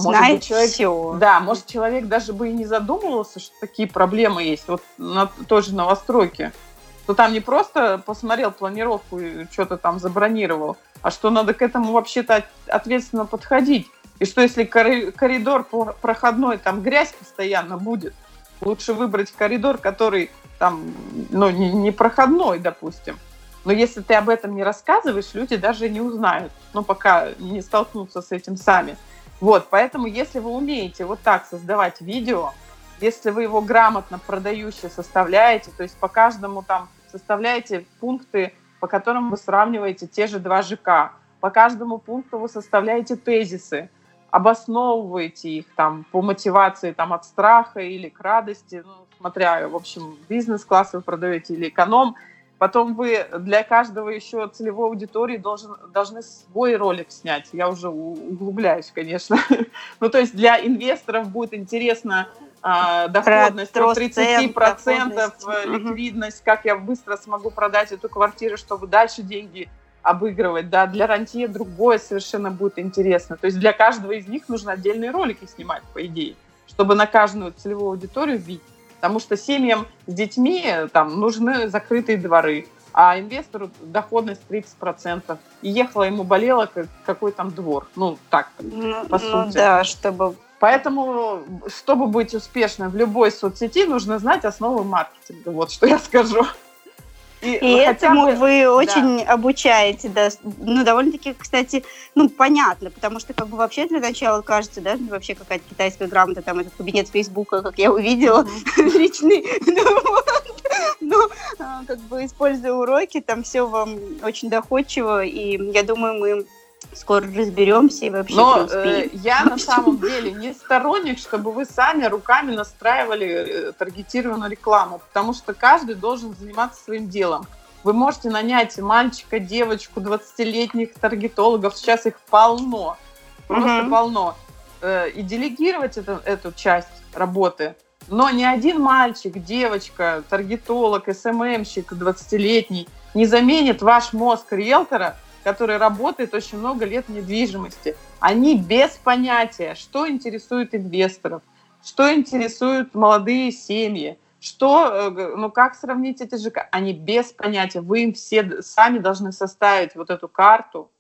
знает быть, человек, все. Да, может, человек даже бы и не задумывался, что такие проблемы есть. Вот на той же новостройке. То там не просто посмотрел планировку и что-то там забронировал, а что надо к этому вообще-то ответственно подходить. И что если коридор проходной, там грязь постоянно будет, лучше выбрать коридор, который там, ну, не, не проходной, допустим. Но если ты об этом не рассказываешь, люди даже не узнают, ну, пока не столкнутся с этим сами. Вот, поэтому если вы умеете вот так создавать видео, если вы его грамотно продающее составляете, то есть по каждому там составляете пункты, по которым вы сравниваете те же два ЖК, по каждому пункту вы составляете тезисы, обосновываете их там по мотивации там от страха или к радости, ну, смотря, в общем, бизнес-класс вы продаете или эконом, Потом вы для каждого еще целевой аудитории должен, должны свой ролик снять. Я уже углубляюсь, конечно. ну, то есть для инвесторов будет интересно а, доходность от 30%, доходность. Э, ликвидность, как я быстро смогу продать эту квартиру, чтобы дальше деньги обыгрывать. Да, для рантье другое совершенно будет интересно. То есть для каждого из них нужно отдельные ролики снимать, по идее, чтобы на каждую целевую аудиторию видеть. Потому что семьям с детьми там нужны закрытые дворы, а инвестору доходность 30%. И ехала ему болела, какой там двор. Ну, так, ну, по ну, сути. да, чтобы... Поэтому, чтобы быть успешным в любой соцсети, нужно знать основы маркетинга. Вот что я скажу. И, и этому бы, вы очень обучаете, да, ну, довольно-таки, кстати, ну, понятно, потому что, как бы, вообще для начала кажется, да, вообще какая-то китайская грамота, там, этот кабинет Фейсбука, как я увидела, личный, ну, ну, а, как бы, используя уроки, там все вам очень доходчиво, и я думаю, мы скоро разберемся и вообще Но э, я на самом деле не сторонник, чтобы вы сами руками настраивали э, таргетированную рекламу, потому что каждый должен заниматься своим делом. Вы можете нанять мальчика, девочку, 20-летних таргетологов, сейчас их полно, просто угу. полно, э, и делегировать это, эту часть работы. Но ни один мальчик, девочка, таргетолог, СММщик 20-летний не заменит ваш мозг риэлтора – который работает очень много лет в недвижимости. Они без понятия, что интересует инвесторов, что интересует молодые семьи, что, э, ну как сравнить эти ЖК? Они без понятия. Вы им все сами должны составить вот эту карту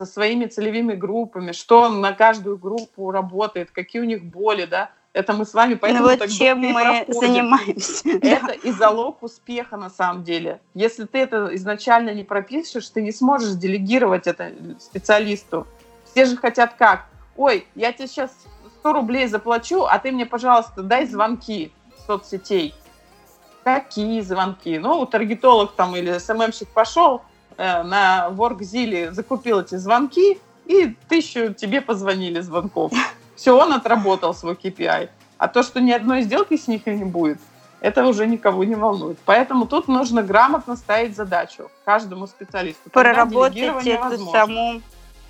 со своими целевыми группами, что на каждую группу работает, какие у них боли, да, это мы с вами поэтому ну, вот чем мы занимаемся. Это и залог успеха на самом деле. Если ты это изначально не пропишешь, ты не сможешь делегировать это специалисту. Все же хотят как? Ой, я тебе сейчас 100 рублей заплачу, а ты мне, пожалуйста, дай звонки соцсетей. Какие звонки? Ну, таргетолог там или СММщик пошел э, на WorkZilla, закупил эти звонки, и тысячу тебе позвонили звонков. Все, он отработал свой KPI. А то, что ни одной сделки с них не будет, это уже никого не волнует. Поэтому тут нужно грамотно ставить задачу каждому специалисту. Проработать эту саму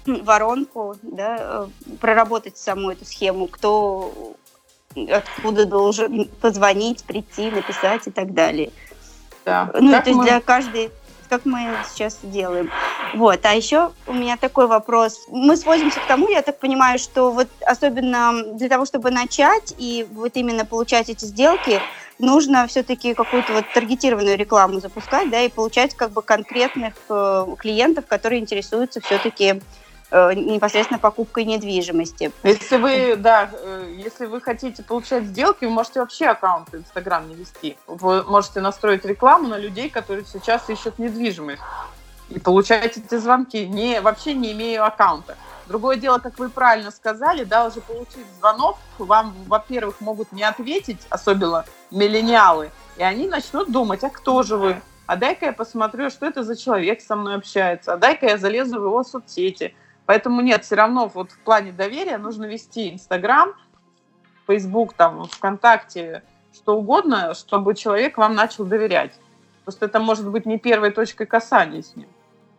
воронку, да, э, проработать саму эту схему, кто откуда должен позвонить, прийти, написать и так далее. Да. Ну, как то есть мы... для каждой как мы сейчас делаем. Вот. А еще у меня такой вопрос. Мы сводимся к тому, я так понимаю, что вот особенно для того, чтобы начать и вот именно получать эти сделки, нужно все-таки какую-то вот таргетированную рекламу запускать, да, и получать как бы конкретных э, клиентов, которые интересуются все-таки непосредственно покупкой недвижимости. Если вы, да, э, если вы хотите получать сделки, вы можете вообще аккаунт Инстаграм не вести. Вы можете настроить рекламу на людей, которые сейчас ищут недвижимость. И получать эти звонки, не, вообще не имея аккаунта. Другое дело, как вы правильно сказали, да, уже получить звонок, вам, во-первых, могут не ответить, особенно миллениалы, и они начнут думать, а кто же вы? А дай-ка я посмотрю, что это за человек со мной общается, а дай-ка я залезу в его соцсети, Поэтому нет, все равно вот в плане доверия нужно вести Инстаграм, Фейсбук, там, ВКонтакте, что угодно, чтобы человек вам начал доверять. Просто это может быть не первой точкой касания с ним.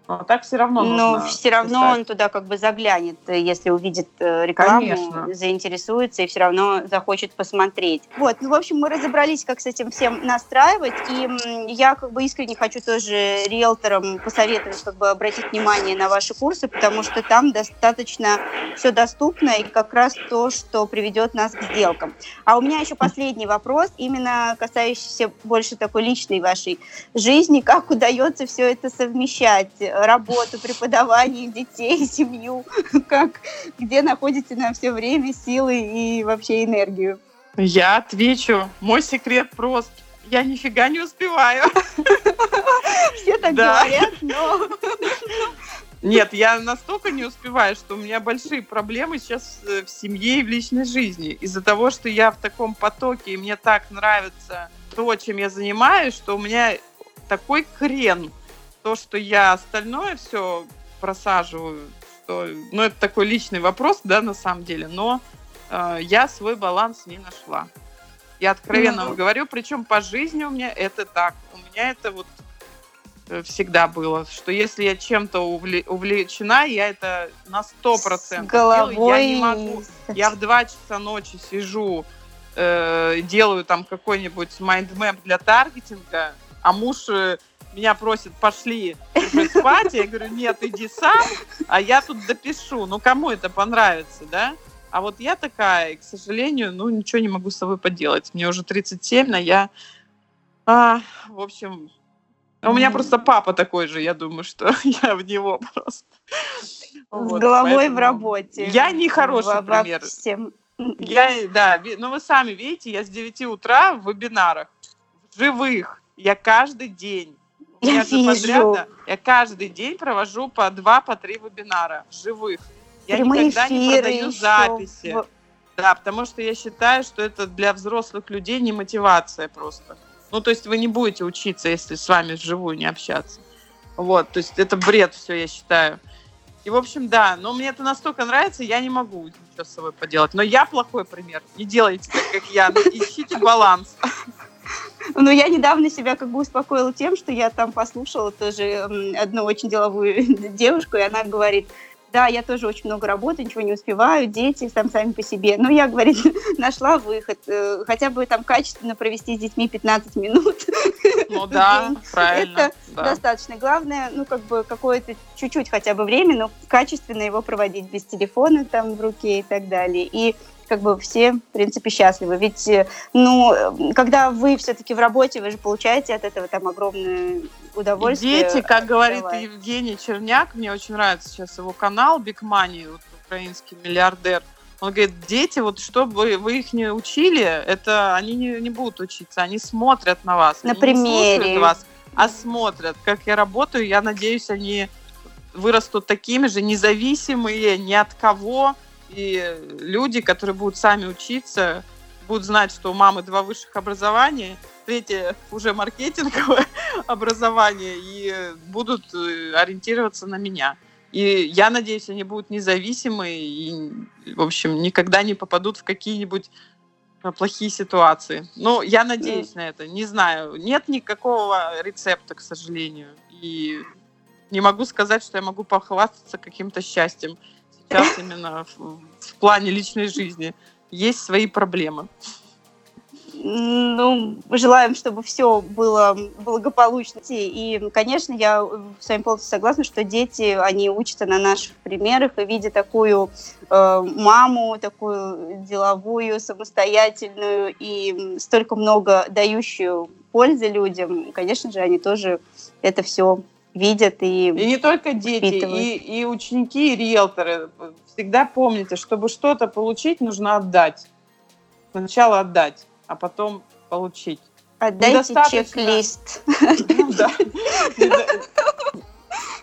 Но а так все равно Но все равно писать. он туда как бы заглянет, если увидит э, рекламу, Конечно. заинтересуется и все равно захочет посмотреть. Вот, ну, в общем, мы разобрались, как с этим всем настраивать, и я как бы искренне хочу тоже риэлторам посоветовать как бы обратить внимание на ваши курсы, потому что там достаточно все доступно и как раз то, что приведет нас к сделкам. А у меня еще последний вопрос, именно касающийся больше такой личной вашей жизни, как удается все это совмещать? Работу, преподавание детей, семью, как, где находите на все время силы и вообще энергию? Я отвечу. Мой секрет прост. Я нифига не успеваю. Все так говорят, но... Нет, я настолько не успеваю, что у меня большие проблемы сейчас в семье и в личной жизни. Из-за того, что я в таком потоке, и мне так нравится то, чем я занимаюсь, что у меня такой крен. То, что я остальное все просаживаю, что, ну, это такой личный вопрос, да, на самом деле, но э, я свой баланс не нашла. Я откровенно mm-hmm. говорю, причем по жизни у меня это так. У меня это вот Э, всегда было, что если я чем-то увлечена, я это на сто процентов делаю. Я не могу. Я в два часа ночи сижу, э, делаю там какой-нибудь майндмэп для таргетинга, а муж э, меня просит, пошли спать. Я говорю, нет, иди сам, а я тут допишу. Ну, кому это понравится, да? А вот я такая, и, к сожалению, ну, ничего не могу с собой поделать. Мне уже 37, но я, а, в общем, а у меня просто папа такой же, я думаю, что я в него просто. С вот, головой в работе. Я не хороший во, пример. Всем. Я, да, ну вы сами видите, я с 9 утра в вебинарах, живых, я каждый день. Я вижу. Подряд, я каждый день провожу по два, по три вебинара живых. Я Прямые никогда не продаю еще. записи. Да, потому что я считаю, что это для взрослых людей не мотивация просто. Ну, то есть вы не будете учиться, если с вами вживую не общаться. Вот, то есть это бред все, я считаю. И, в общем, да, но мне это настолько нравится, я не могу ничего с собой поделать. Но я плохой пример. Не делайте так, как я. Ищите баланс. Ну, я недавно себя как бы успокоила тем, что я там послушала тоже одну очень деловую девушку, и она говорит, да, я тоже очень много работаю, ничего не успеваю, дети там сами по себе. Но я, говорит, нашла выход. Э, хотя бы там качественно провести с детьми 15 минут. Ну да, правильно. Это да. достаточно. Главное, ну, как бы какое-то чуть-чуть хотя бы время, но качественно его проводить без телефона там в руке и так далее. И как бы все, в принципе, счастливы. Ведь, э, ну, когда вы все-таки в работе, вы же получаете от этого там огромное удовольствие. И дети, как говорит Евгений Черняк, мне очень нравится сейчас его канал Big Money, вот, украинский миллиардер. Он говорит, дети, вот чтобы вы их не учили, это они не, не будут учиться, они смотрят на вас. На они примере. Не вас, а смотрят, как я работаю. Я надеюсь, они вырастут такими же независимые ни от кого, и люди, которые будут сами учиться, будут знать, что у мамы два высших образования, третье уже маркетинговое образование, и будут э, ориентироваться на меня. И я надеюсь, они будут независимы и, в общем, никогда не попадут в какие-нибудь э, плохие ситуации. Ну, я надеюсь на это. Не знаю. Нет никакого рецепта, к сожалению. И не могу сказать, что я могу похвастаться каким-то счастьем сейчас именно в, в плане личной жизни. Есть свои проблемы. Ну, желаем, чтобы все было благополучно. И, конечно, я с вами полностью согласна, что дети, они учатся на наших примерах, и видя такую э, маму, такую деловую, самостоятельную и столько много дающую пользы людям, конечно же, они тоже это все видят и И не только дети, и, и ученики, и риэлторы. Всегда помните, чтобы что-то получить, нужно отдать. Сначала отдать, а потом получить. Отдайте чек-лист.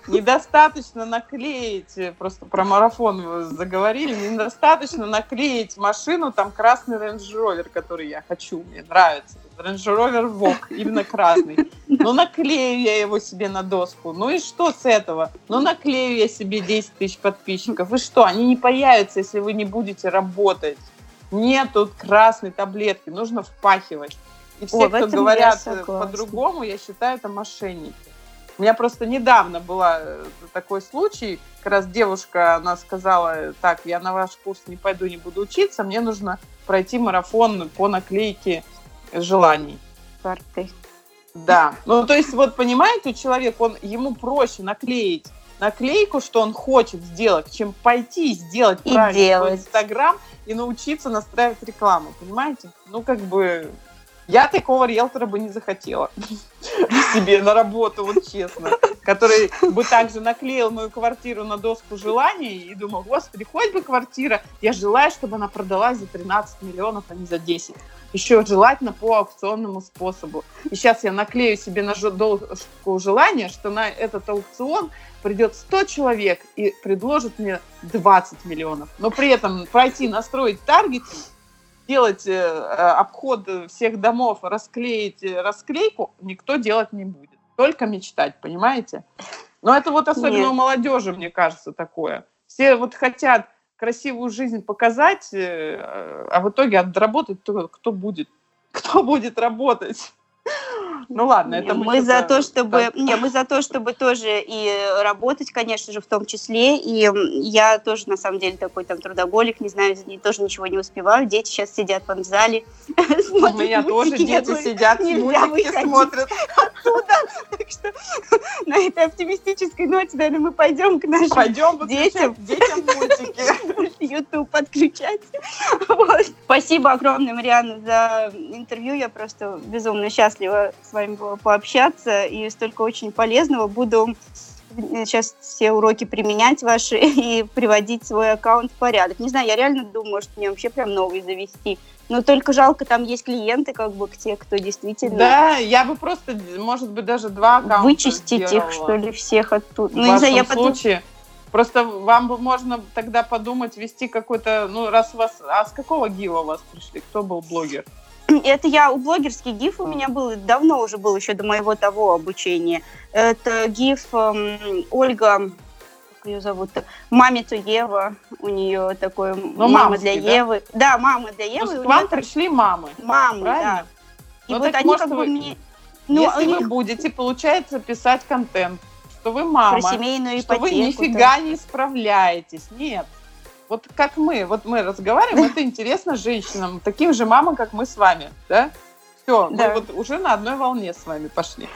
Недостаточно наклеить, просто про марафон вы заговорили, недостаточно наклеить машину, там красный Range Rover, который я хочу, мне нравится. Range Rover Vogue, именно красный. Ну, наклею я его себе на доску. Ну и что с этого? Ну, наклею я себе 10 тысяч подписчиков. И что? Они не появятся, если вы не будете работать. Нет тут красной таблетки, нужно впахивать. И все, О, кто говорят по-другому, я считаю, это мошенники. У меня просто недавно был э, такой случай, как раз девушка, она сказала, так, я на ваш курс не пойду, не буду учиться, мне нужно пройти марафон по наклейке желаний. Карты. Да. Ну, то есть, вот понимаете, человек, он, ему проще наклеить наклейку, что он хочет сделать, чем пойти и сделать и правильно делать. Инстаграм и научиться настраивать рекламу, понимаете? Ну, как бы, я такого риэлтора бы не захотела себе на работу, вот честно. который бы также наклеил мою квартиру на доску желаний и думал, господи, хоть бы квартира. Я желаю, чтобы она продалась за 13 миллионов, а не за 10. Еще желательно по аукционному способу. И сейчас я наклею себе на доску желания, что на этот аукцион придет 100 человек и предложит мне 20 миллионов. Но при этом пройти, настроить таргетинг, делать э, обход всех домов, расклеить э, расклейку, никто делать не будет. Только мечтать, понимаете? Но это вот особенно Нет. у молодежи, мне кажется, такое. Все вот хотят красивую жизнь показать, э, а в итоге отработать кто будет. Кто будет работать? Ну ладно, это мы, мы за то, чтобы, не, мы за то, чтобы тоже и работать, конечно же, в том числе. И я тоже на самом деле такой там трудоголик, не знаю, тоже ничего не успеваю. Дети сейчас сидят вон в зале. У меня тоже дети сидят, мультики смотрят оттуда. Так что на этой оптимистической ноте, наверное, мы пойдем к нашим детям. Детям мультики. YouTube подключать. Спасибо огромное, Марианна, за интервью. Я просто безумно счастлива с вами было пообщаться, и столько очень полезного. Буду сейчас все уроки применять ваши и приводить свой аккаунт в порядок. Не знаю, я реально думаю, может, мне вообще прям новый завести. Но только жалко, там есть клиенты, как бы, те, кто действительно... Да, я бы просто, может быть, даже два аккаунта Вычистить сделала. их, что ли, всех оттуда. В ну, не знаю, я случае. Потом... Просто вам бы можно тогда подумать, вести какой-то, ну, раз вас... А с какого ГИВа вас пришли? Кто был блогер? Это я у блогерский гиф у меня был, давно уже был, еще до моего того обучения. Это гиф эм, Ольга, как ее зовут, маме то Ева, у нее такой ну, мама для да? Евы. Да, мама для Евы. Ну, к вам пришли мамы. Мамы, правильно? да. И ну, вот они может, как бы мне... Ну, если них... вы будете, получается, писать контент, что вы мама, Про семейную ипотеку, что вы нифига не справляетесь. Нет, вот как мы, вот мы разговариваем, это интересно женщинам, таким же мамам, как мы с вами, да? Все, да. мы вот уже на одной волне с вами пошли.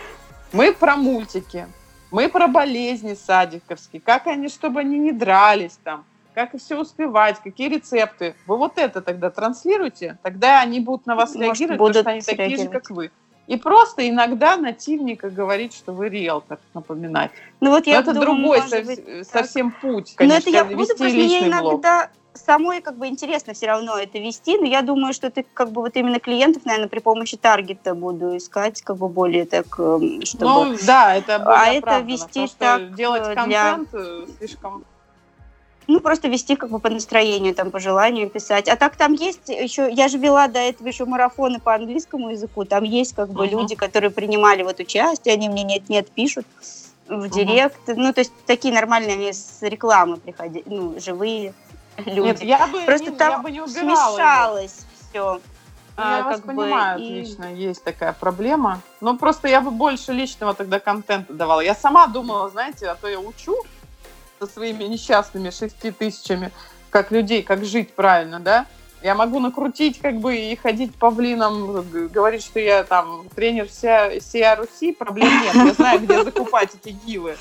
Мы про мультики, мы про болезни садиковские, как они, чтобы они не дрались там, как все успевать, какие рецепты. Вы вот это тогда транслируете, тогда они будут на вас Может, реагировать, потому что они такие же, как вы. И просто иногда нативника говорить, что вы риэлтор, напоминать. Ну вот я Но это думаю, другой со- быть, совсем так. путь, конечно, Но это я буду, личный мне блог. иногда самой как бы интересно все равно это вести, но я думаю, что ты как бы вот именно клиентов, наверное, при помощи таргета буду искать как бы более так, эм, чтобы... Ну да, это более А это вести так делать э, контент для... Э, слишком ну, просто вести как бы по настроению, там, по желанию писать. А так там есть еще, я же вела до этого еще марафоны по английскому языку, там есть как бы uh-huh. люди, которые принимали вот участие, они мне нет-нет пишут в директ. Uh-huh. Ну, то есть такие нормальные, они с рекламы приходили, ну, живые люди. Нет, я бы, Просто не, там я бы не смешалось все. Ну, я а, вас понимаю, бы, отлично, и... есть такая проблема. Но просто я бы больше личного тогда контента давала. Я сама думала, знаете, а то я учу, со своими несчастными шести тысячами, как людей, как жить правильно, да, я могу накрутить как бы и ходить павлином, говорить, что я там тренер вся, всей Руси, проблем нет. Я знаю, где закупать эти гивы.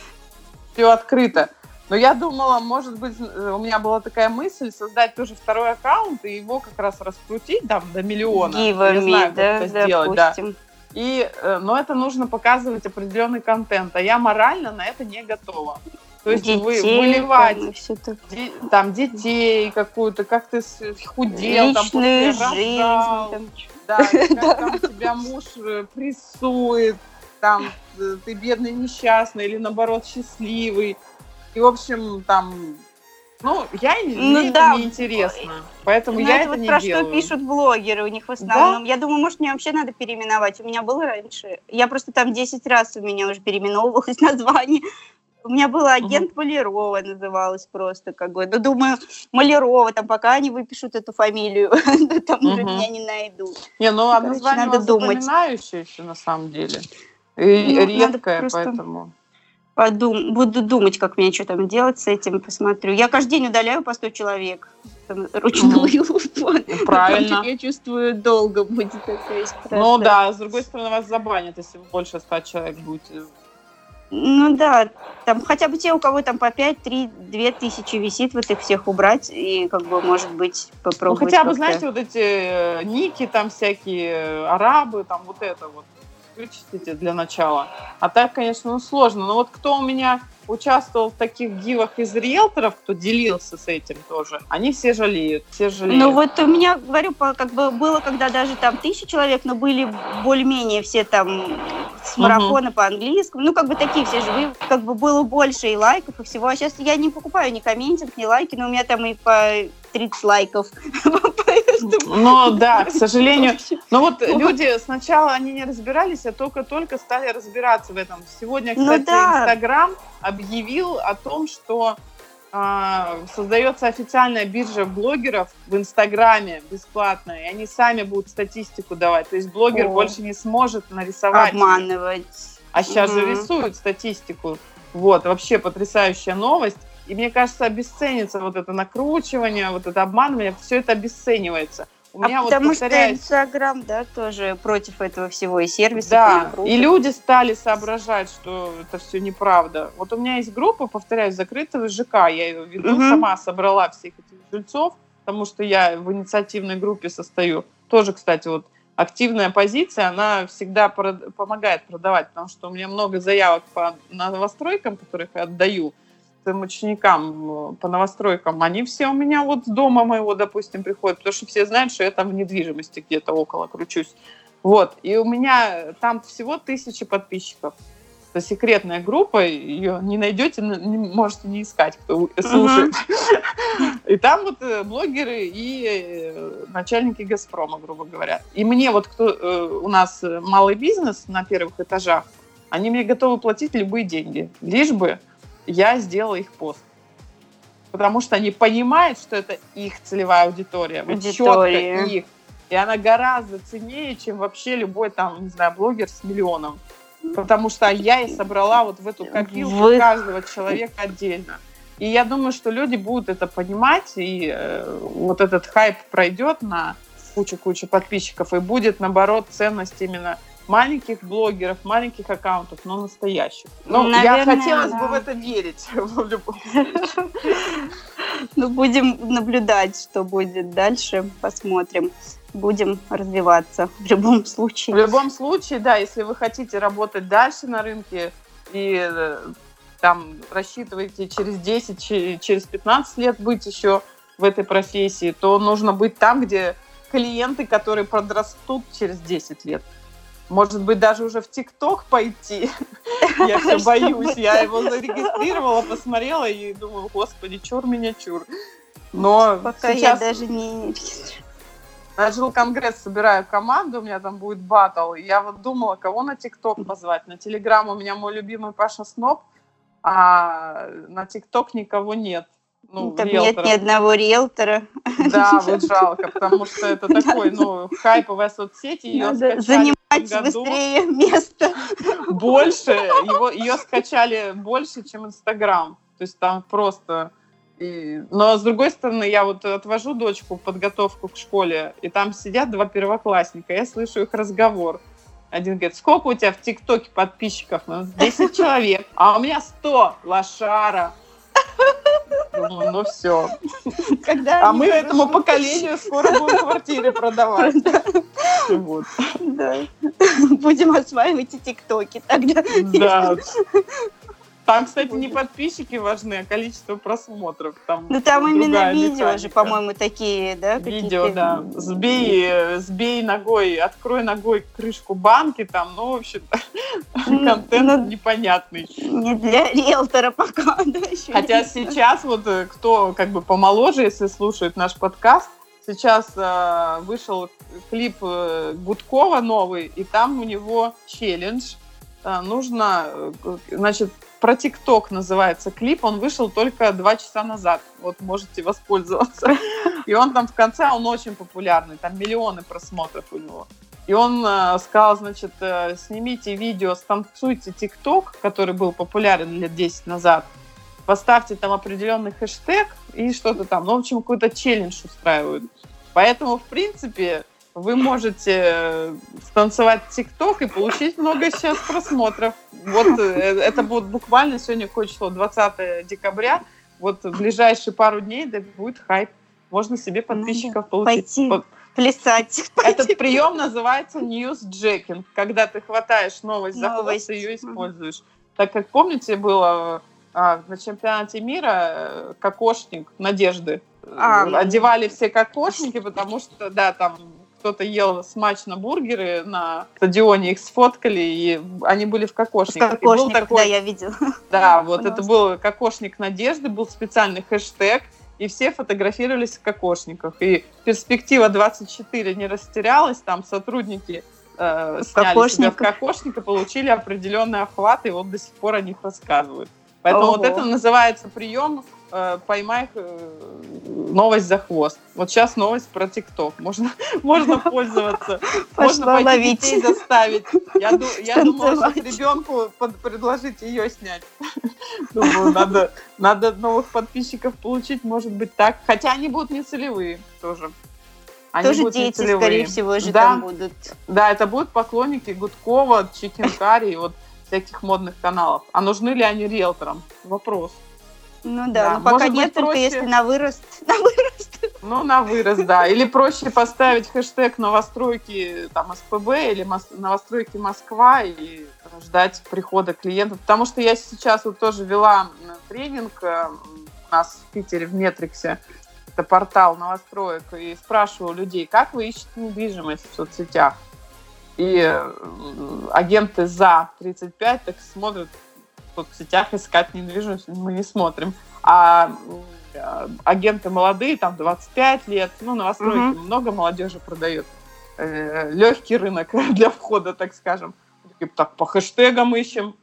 Все открыто. Но я думала, может быть, у меня была такая мысль создать тоже второй аккаунт и его как раз раскрутить там до миллиона. Гивами, знаю, да, как это сделать, да. И, э, но это нужно показывать определенный контент, а я морально на это не готова. То есть детей, вы выливать там, де, там детей какую-то, как ты худел, там после жизнь, там, да, как там тебя муж э, прессует, там э, ты бедный несчастный или наоборот счастливый. И, в общем, там ну, я ну, мне да. это неинтересно, поэтому Но ну, я это, это вот не про делаю. что пишут блогеры у них в основном. Да? Я думаю, может, мне вообще надо переименовать. У меня было раньше. Я просто там 10 раз у меня уже переименовывалось название. У меня была агент угу. Малярова, называлась просто как бы. Ну, думаю, Малярова, там, пока они выпишут эту фамилию, там угу. уже меня не найдут. Не, ну, а название надо думать. запоминающееся, на самом деле. И ну, редкое, поэтому... Подум... Буду думать, как мне что там делать с этим, посмотрю. Я каждый день удаляю по 100 человек там, ручную. Mm. Правильно. Я чувствую, долго будет такая Ну да, с другой стороны, вас забанят, если вы больше 100 человек будете ну да, там хотя бы те, у кого там по 5, 3, 2 тысячи висит, вот их всех убрать и как бы, может быть, попробовать. Ну хотя бы, знаете, вот эти э, ники там всякие, э, арабы, там вот это вот. Вычистите для начала. А так, конечно, ну, сложно. Но вот кто у меня участвовал в таких гивах из риэлторов, кто делился с этим тоже, они все жалеют, все жалеют. Ну вот у меня, говорю, как бы было, когда даже там тысяча человек, но были более-менее все там с марафона угу. по-английскому, ну как бы такие все живые, как бы было больше и лайков, и всего. А сейчас я не покупаю ни комментинг, ни лайки, но у меня там и по 30 лайков. Ну да, к сожалению. Но вот люди сначала они не разбирались, а только-только стали разбираться в этом. Сегодня, ну кстати, Инстаграм объявил о том, что а, создается официальная биржа блогеров в Инстаграме бесплатная, и они сами будут статистику давать. То есть блогер О. больше не сможет нарисовать. Обманывать. А сейчас угу. же рисуют статистику. Вот, вообще потрясающая новость. И мне кажется, обесценится вот это накручивание, вот это обманывание, все это обесценивается. У а меня потому вот повторяюсь... что Инстаграм, да, тоже против этого всего и сервиса. Да, и люди стали соображать, что это все неправда. Вот у меня есть группа, повторяюсь, закрытого ЖК, я ее веду, угу. сама собрала всех этих жильцов, потому что я в инициативной группе состою. Тоже, кстати, вот активная позиция, она всегда прод... помогает продавать, потому что у меня много заявок по новостройкам, которых я отдаю своим ученикам э, по новостройкам, они все у меня вот с дома моего, допустим, приходят, потому что все знают, что я там в недвижимости где-то около кручусь. Вот, и у меня там всего тысячи подписчиков. Это секретная группа, ее не найдете, не, можете не искать, кто слушает. И там вот э, блогеры и э, начальники «Газпрома», грубо говоря. И мне вот кто у нас малый бизнес на первых этажах, они мне готовы платить любые деньги, лишь бы я сделала их пост. Потому что они понимают, что это их целевая аудитория. Вот аудитория. четко их. И она гораздо ценнее, чем вообще любой там, не знаю, блогер с миллионом. Потому что я и собрала вот в эту копилку Вы... каждого человека отдельно. И я думаю, что люди будут это понимать, и э, вот этот хайп пройдет на кучу-кучу подписчиков, и будет, наоборот, ценность именно маленьких блогеров, маленьких аккаунтов, но настоящих. Ну, Наверное, я хотелось да. бы в это верить в любом Ну, будем наблюдать, что будет дальше, посмотрим. Будем развиваться в любом случае. В любом случае, да, если вы хотите работать дальше на рынке и э, там рассчитываете через 10, через 15 лет быть еще в этой профессии, то нужно быть там, где клиенты, которые подрастут через 10 лет. Может быть, даже уже в ТикТок пойти. Я все боюсь. Я его зарегистрировала, посмотрела и думаю, господи, чур меня чур. Но Пока сейчас... я даже не на жил конгресс собираю команду, у меня там будет батл. Я вот думала, кого на ТикТок позвать. На Телеграм у меня мой любимый Паша Сноб, а на ТикТок никого нет. Ну, Там риэлторов. нет ни одного риэлтора. Да, вот жалко, потому что это такой, ну, хайповая соцсеть. Ее Надо занимать быстрее место. Больше, его, ее скачали больше, чем Инстаграм. То есть там просто... И... Но, с другой стороны, я вот отвожу дочку в подготовку к школе, и там сидят два первоклассника, я слышу их разговор. Один говорит, сколько у тебя в ТикТоке подписчиков? Ну, 10 человек. А у меня 100, лошара. Думаю, ну все. Когда а мы этому поколению скоро будем квартиры продавать. Вот. Да. Будем осваивать и тиктоки тогда. Да. Там, кстати, не подписчики важны, а количество просмотров. Там ну, там именно видео механика. же, по-моему, такие, да? Видео, да. Сбей, сбей ногой, открой ногой крышку банки, там, ну, в общем-то, ну, контент ну, непонятный. Не для риэлтора пока, да, еще Хотя сейчас вот э, кто как бы помоложе, если слушает наш подкаст, сейчас э, вышел клип э, Гудкова новый, и там у него челлендж. Э, нужно, э, значит, про ТикТок называется клип, он вышел только два часа назад, вот можете воспользоваться. И он там в конце, он очень популярный, там миллионы просмотров у него. И он э, сказал, значит, э, снимите видео, станцуйте ТикТок, который был популярен лет 10 назад, поставьте там определенный хэштег и что-то там. Ну, в общем, какой-то челлендж устраивают. Поэтому, в принципе, вы можете э, станцевать ТикТок и получить много сейчас просмотров. Вот э, это будет буквально сегодня какое число? 20 декабря. Вот в ближайшие пару дней да, будет хайп. можно себе подписчиков получить. Пойти плясать. Этот прием называется newsjacking, когда ты хватаешь новость, за хвост и ее используешь. Так как, помните, было а, на чемпионате мира э, кокошник Надежды. А, Одевали все кокошники, потому что, да, там кто-то ел смачно бургеры на стадионе, их сфоткали, и они были в кокошниках. Кокошник, такой, да, я видел. Да, вот это был кокошник Надежды, был специальный хэштег, и все фотографировались в кокошниках. И перспектива 24 не растерялась, там сотрудники э, сняли себя в кокошник и получили определенный охват, и вот до сих пор о них рассказывают. Поэтому Ого. вот это называется прием «поймай э, новость за хвост». Вот сейчас новость про ТикТок. Можно, можно пользоваться. Можно пойти детей заставить. Я, я думала, что ребенку предложить ее снять. Думаю, надо, надо новых подписчиков получить, может быть, так. Хотя они будут не целевые тоже. Они Тоже дети, скорее всего, же да, там будут. Да, это будут поклонники Гудкова, Чикенкари, вот всяких модных каналов. А нужны ли они риэлторам? Вопрос. Ну да, да. но пока Может нет, только проще... если на вырост. На вырост. Ну, на вырост, да. Или проще поставить хэштег новостройки там СПБ или новостройки Москва и ждать прихода клиентов. Потому что я сейчас вот тоже вела тренинг э, у нас в Питере в Метриксе. Это портал новостроек. И спрашиваю людей, как вы ищете недвижимость в соцсетях? И э, агенты за 35 так смотрят соцсетях искать недвижимость, мы не смотрим. А э, агенты молодые, там 25 лет, ну, новостройки, угу. много молодежи продают. Э, легкий рынок для входа, так скажем. Так, по хэштегам ищем.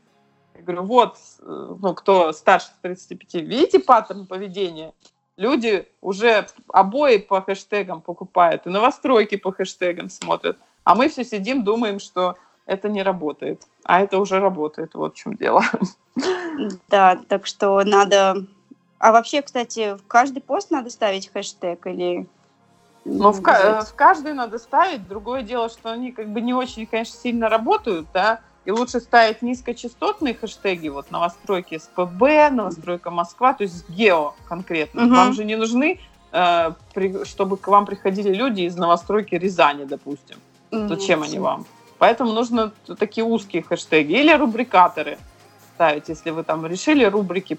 Я говорю, вот, ну, кто старше 35, видите паттерн поведения? Люди уже обои по хэштегам покупают, и новостройки по хэштегам смотрят. А мы все сидим, думаем, что это не работает. А это уже работает, вот в чем дело. Да, так что надо... А вообще, кстати, в каждый пост надо ставить хэштег или... Ну, в, в каждый надо ставить. Другое дело, что они как бы не очень, конечно, сильно работают, да, и лучше ставить низкочастотные хэштеги, вот новостройки СПБ, новостройка Москва, то есть гео конкретно. Угу. Вам же не нужны, э, при, чтобы к вам приходили люди из новостройки Рязани, допустим. Зачем они вам? Поэтому нужно такие узкие хэштеги или рубрикаторы ставить. Если вы там решили рубрики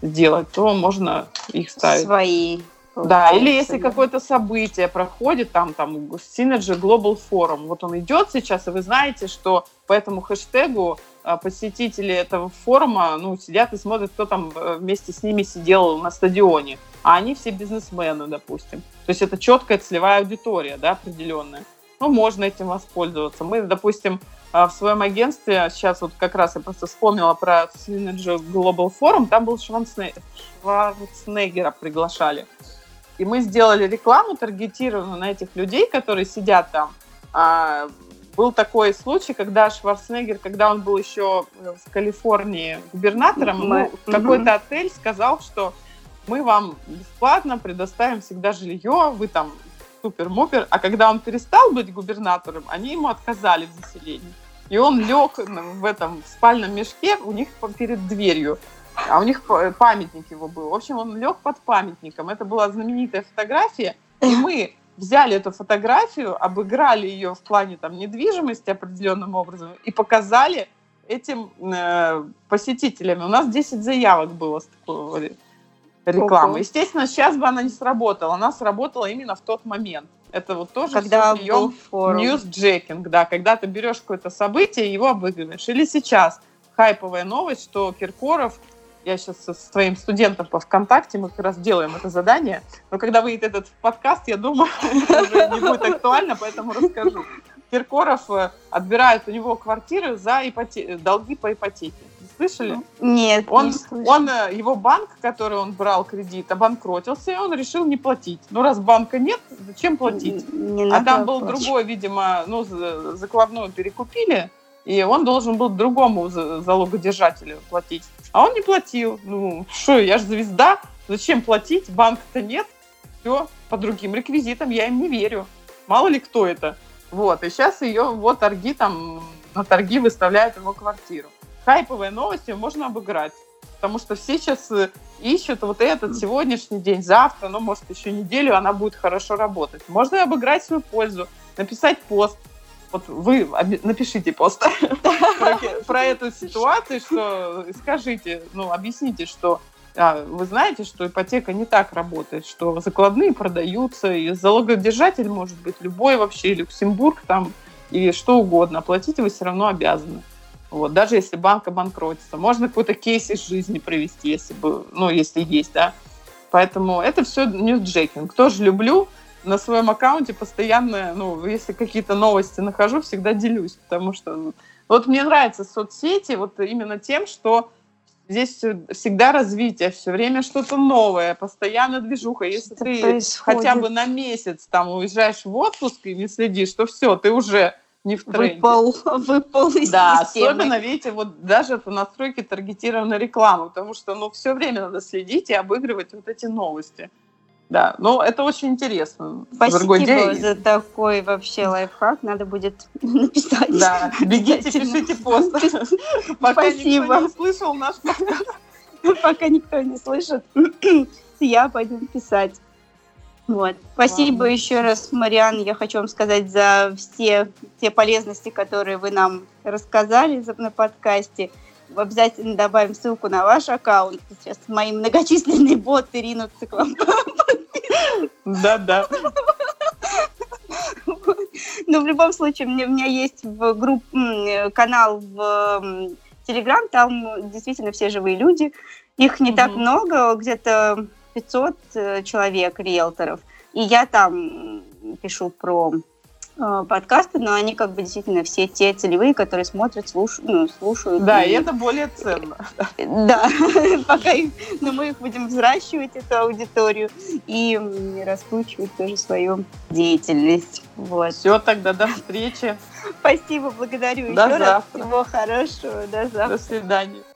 сделать, то можно их ставить. Свои. Да, или если какое-то событие проходит, там, там, Synergy Global Forum, вот он идет сейчас, и вы знаете, что по этому хэштегу а, посетители этого форума, ну, сидят и смотрят, кто там э, вместе с ними сидел на стадионе, а они все бизнесмены, допустим. То есть это четкая целевая аудитория, да, определенная ну, можно этим воспользоваться. Мы, допустим, а, в своем агентстве, сейчас вот как раз я просто вспомнила про Synergy Global Forum, там был Шварценеггер, Шварценеггера приглашали. И мы сделали рекламу таргетированную на этих людей, которые сидят там. А, был такой случай, когда Шварценеггер, когда он был еще в Калифорнии губернатором, мы, ну, какой-то отель сказал, что мы вам бесплатно предоставим всегда жилье, вы там супер-мупер. А когда он перестал быть губернатором, они ему отказали в заселении. И он лег в этом спальном мешке у них перед дверью. А у них памятник его был. В общем, он лег под памятником. Это была знаменитая фотография. И мы взяли эту фотографию, обыграли ее в плане там, недвижимости определенным образом и показали этим э, посетителям. У нас 10 заявок было с такого рекламы. Ого. Естественно, сейчас бы она не сработала. Она сработала именно в тот момент. Это вот тоже когда прием ньюсджекинг, да, когда ты берешь какое-то событие и его обыгрываешь. Или сейчас хайповая новость, что Киркоров, я сейчас со своим студентом по ВКонтакте, мы как раз делаем это задание, но когда выйдет этот подкаст, я думаю, это уже не будет актуально, поэтому расскажу. Киркоров э, отбирает у него квартиры за ипоте... долги по ипотеке слышали? Нет, он, не он, э, его банк, который он брал кредит, обанкротился, и он решил не платить. Ну, раз банка нет, зачем платить? Не а там был плачь. другой, видимо, ну, закладную перекупили, и он должен был другому залогодержателю платить. А он не платил. Ну, что, я же звезда, зачем платить? Банка-то нет. Все, по другим реквизитам я им не верю. Мало ли кто это. Вот, и сейчас ее, вот, торги там, на торги выставляют его квартиру хайповые новости можно обыграть. потому что все сейчас э, ищут вот этот сегодняшний день, завтра, ну, может, еще неделю она будет хорошо работать. Можно и обыграть свою пользу, написать пост. Вот вы напишите пост про эту ситуацию, что скажите, ну, объясните, что а, вы знаете, что ипотека не так работает, что закладные продаются, и залогодержатель может быть любой вообще, Люксембург там, и что угодно. Оплатить вы все равно обязаны. Вот, даже если банк обанкротится. Можно какой-то кейс из жизни привести, если бы, ну, если есть, да. Поэтому это все ньюсджекинг. Тоже люблю. На своем аккаунте постоянно, ну, если какие-то новости нахожу, всегда делюсь, потому что ну, вот мне нравятся соцсети вот именно тем, что здесь всегда развитие, все время что-то новое, постоянно движуха. Если что ты происходит? хотя бы на месяц там уезжаешь в отпуск и не следишь, то все, ты уже не в тренде. Выпал, выпал из Да, системы. особенно, видите, вот даже в настройке таргетированной рекламы, потому что, ну, все время надо следить и обыгрывать вот эти новости. Да, ну это очень интересно. Спасибо день. за такой вообще лайфхак. Надо будет написать. Да, бегите, пишите пост. Пока Спасибо. никто не слышал наш Пока никто не слышит, я пойду писать. Вот. Спасибо Ладно. еще раз, Мариан, я хочу вам сказать за все те полезности, которые вы нам рассказали на подкасте. Обязательно добавим ссылку на ваш аккаунт. Сейчас мои многочисленные боты ринутся к вам. Да, да. Но в любом случае, у меня есть в групп, канал в Телеграм, там действительно все живые люди. Их не так много, где-то 500 э, человек, риэлторов. И я там пишу про э, подкасты, но они как бы действительно все те целевые, которые смотрят, слушают, ну, слушают. Да, и, и это более ценно. Да, пока их, но мы их будем взращивать, эту аудиторию, и раскручивать тоже свою деятельность. Вот. Все, тогда до встречи. Спасибо, благодарю до еще завтра. раз. Всего хорошего, до завтра. До свидания.